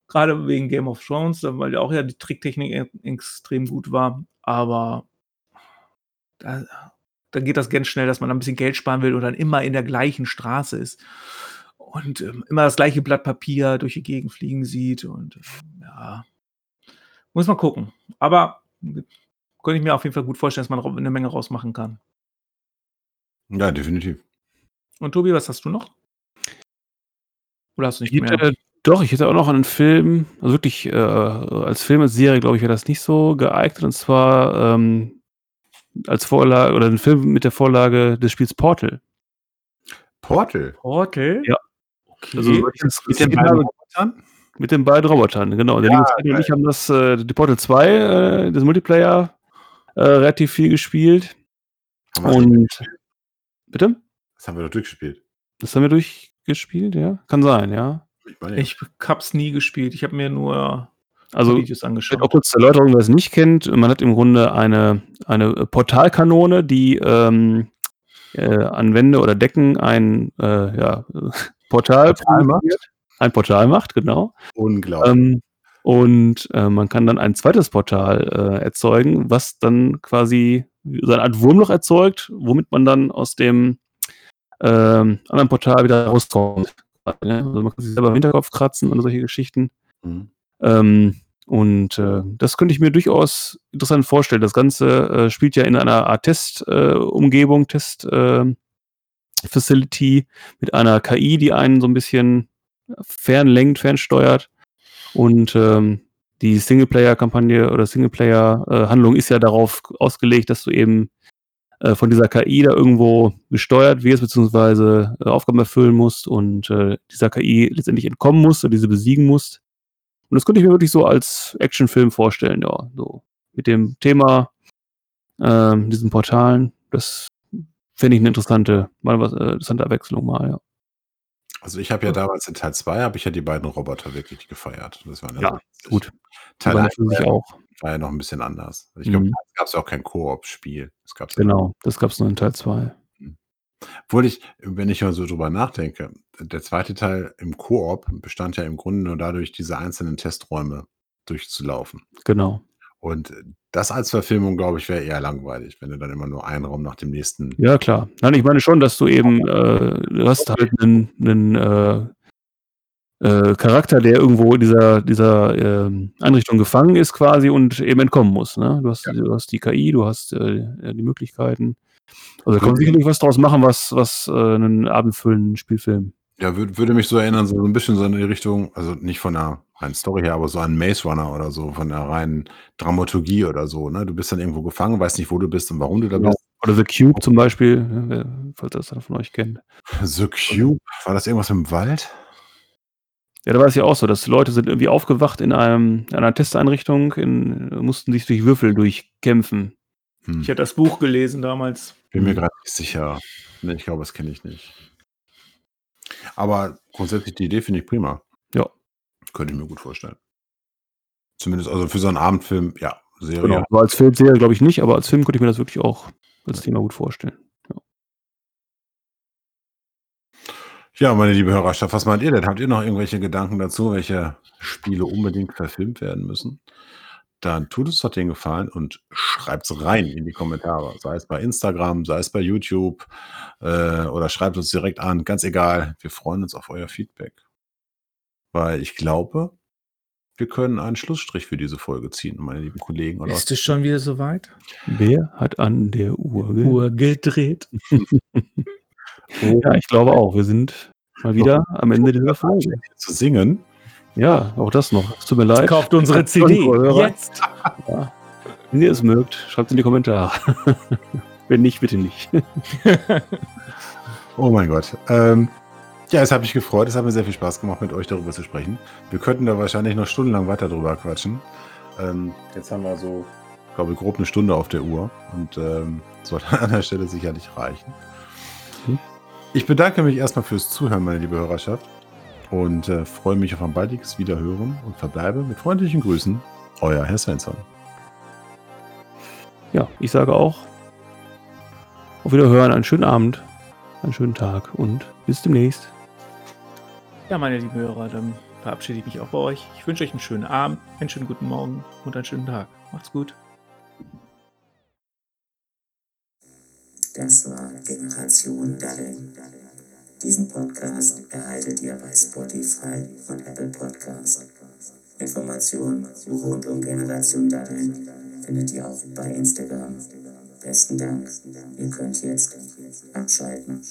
S3: gerade wegen Game of Thrones, weil ja auch ja die Tricktechnik e- extrem gut war, aber da, da geht das ganz schnell, dass man ein bisschen Geld sparen will und dann immer in der gleichen Straße ist und ähm, immer das gleiche Blatt Papier durch die Gegend fliegen sieht und ähm, ja, muss man gucken. Aber könnte ich mir auf jeden Fall gut vorstellen, dass man eine Menge rausmachen kann.
S2: Ja, definitiv.
S3: Und Tobi, was hast du noch? Oder hast du nicht
S4: Ich
S3: mehr?
S4: hätte, doch, ich hätte auch noch einen Film, also wirklich äh, als Film, als Serie, glaube ich, wäre das nicht so geeignet. Und zwar ähm, als Vorlage oder einen Film mit der Vorlage des Spiels Portal.
S2: Portal.
S3: Portal?
S4: Ja.
S3: Okay.
S4: Also,
S2: Mit den
S4: den
S2: beiden Robotern?
S4: Mit den beiden Robotern, genau. Der
S2: Ja,
S4: Sven und ich haben das, äh, die Portal 2, äh, das Multiplayer, äh, relativ viel gespielt.
S2: Haben wir
S4: Und bitte?
S2: Das haben wir doch durchgespielt.
S4: Das haben wir durchgespielt, ja? Kann sein, ja.
S2: Ich meine, ja.
S3: Ich hab's nie gespielt. Ich habe mir nur
S4: Also,
S3: Videos
S4: Vielleicht auch
S3: angeschaut.
S4: kurz zur Erläuterung, wer es nicht kennt. Man hat im Grunde eine, eine Portalkanone, die ähm, äh, an Wände oder Decken ein äh, ja, <laughs> Portal,
S2: Portal macht.
S4: Ein Portal macht, genau.
S2: unglaublich.
S4: Ähm, und äh, man kann dann ein zweites Portal äh, erzeugen, was dann quasi so eine Art Wurmloch erzeugt, womit man dann aus dem ähm, anderen Portal wieder rauskommt. Also man kann sich selber im Hinterkopf kratzen und solche Geschichten.
S2: Mhm.
S4: Ähm, und äh, das könnte ich mir durchaus interessant vorstellen. Das Ganze äh, spielt ja in einer Art Test-Umgebung, äh, Umgebung, Test äh, mit einer KI, die einen so ein bisschen fernlenkt, fernsteuert. Und ähm, die Singleplayer-Kampagne oder Singleplayer-Handlung ist ja darauf ausgelegt, dass du eben äh, von dieser KI da irgendwo gesteuert wirst, beziehungsweise äh, Aufgaben erfüllen musst und dieser KI letztendlich entkommen musst oder diese besiegen musst. Und das könnte ich mir wirklich so als Actionfilm vorstellen, ja. So mit dem Thema, ähm, diesen Portalen. Das fände ich eine interessante, mal was, äh, interessante Abwechslung mal, ja.
S2: Also ich habe ja damals in Teil 2 habe ich ja die beiden Roboter wirklich gefeiert. Das waren
S4: Ja,
S2: witzig.
S4: gut.
S2: Teil
S4: Aber
S2: 1
S4: natürlich
S2: war, ja noch ein bisschen anders. Ich glaube,
S4: Mhm.
S2: da gab es auch kein Koop-Spiel.
S4: Genau, das gab es nur in Teil 2.
S2: Obwohl ich, wenn ich mal so drüber nachdenke, der zweite Teil im Koop bestand ja im Grunde nur dadurch, diese einzelnen Testräume durchzulaufen.
S4: Genau.
S2: Und das als Verfilmung, glaube ich, wäre eher langweilig, wenn du dann immer nur einen Raum nach dem nächsten.
S4: Ja, klar. Nein, ich meine schon, dass du eben, äh, du hast halt einen, einen äh, äh, Charakter, der irgendwo in dieser, dieser ähm, Einrichtung gefangen ist quasi und eben entkommen muss. Ne? Du, hast,
S2: Ja.
S4: du hast die KI, du hast äh, die Möglichkeiten. Also da kann man sicherlich was draus machen, was, was äh, einen abendfüllenden Spielfilm.
S2: Ja, würd, würde mich so erinnern, so ein bisschen so in die Richtung, also nicht von der reinen Story her, aber so an Maze Runner oder so, von der reinen Dramaturgie oder so. Ne? Du bist dann irgendwo gefangen, weißt nicht, wo du bist und warum du da bist.
S4: Oder The Cube zum Beispiel, ne, falls das einer von euch kennt.
S2: The Cube, war das irgendwas im Wald?
S4: Ja, da war es ja auch so, dass Leute sind irgendwie aufgewacht in einem, in einer Testeinrichtung, in, mussten sich durch Würfel durchkämpfen.
S2: Hm.
S3: Ich habe das Buch gelesen damals.
S2: Bin mir gerade nicht sicher. Nee, ich glaube, das kenne ich nicht. Aber grundsätzlich die Idee finde ich prima.
S4: Ja.
S2: Könnte ich mir gut vorstellen. Zumindest also für so einen Abendfilm, ja, Serie.
S4: Genau. So als Filmserie glaube ich nicht, aber als Film könnte ich mir das wirklich auch als Thema gut vorstellen.
S2: Ja, meine liebe Hörerschaft, was meint ihr denn? Habt ihr noch irgendwelche Gedanken dazu, welche Spiele unbedingt verfilmt werden müssen? Dann tut uns doch den Gefallen und schreibt es rein in die Kommentare. Sei es bei Instagram, sei es bei YouTube äh, oder schreibt uns direkt an. Ganz egal, wir freuen uns auf euer Feedback. Weil ich glaube, wir können einen Schlussstrich für diese Folge ziehen, meine lieben Kollegen. Oder
S3: Ist es schon wieder soweit?
S4: Wer hat an der Uhr? ge-
S3: Uhr gedreht. <laughs>
S4: Ja, ich glaube auch. Wir sind mal wieder am Ende dieser Folge.
S2: zu singen?
S4: Ja, auch das noch. Es tut mir leid.
S3: Kauft unsere CD. Jetzt.
S4: Ja. Wenn ihr es mögt, schreibt es in die Kommentare. <laughs> Wenn nicht, bitte nicht. <laughs>
S2: Oh mein Gott. Ähm, ja, es hat mich gefreut. Es hat mir sehr viel Spaß gemacht, mit euch darüber zu sprechen. Wir könnten da wahrscheinlich noch stundenlang weiter drüber quatschen. Ähm, jetzt haben wir so, glaube ich, grob eine Stunde auf der Uhr und ähm, sollte an der Stelle sicherlich reichen.
S4: Mhm.
S2: Ich bedanke mich erstmal fürs Zuhören, meine liebe Hörerschaft, und äh, freue mich auf ein baldiges Wiederhören und verbleibe mit freundlichen Grüßen. Euer Herr Svensson.
S4: Ja, ich sage auch auf Wiederhören, einen schönen Abend, einen schönen Tag und bis demnächst.
S3: Ja, meine lieben Hörer, dann verabschiede ich mich auch bei euch. Ich wünsche euch einen schönen Abend, einen schönen guten Morgen und einen schönen Tag. Macht's gut.
S1: Das war Generation Daddeln. Diesen Podcast erhaltet ihr bei Spotify und Apple Podcasts. Informationen rund um Generation Daddeln findet ihr auch bei Instagram. Besten Dank. Ihr könnt jetzt abschalten.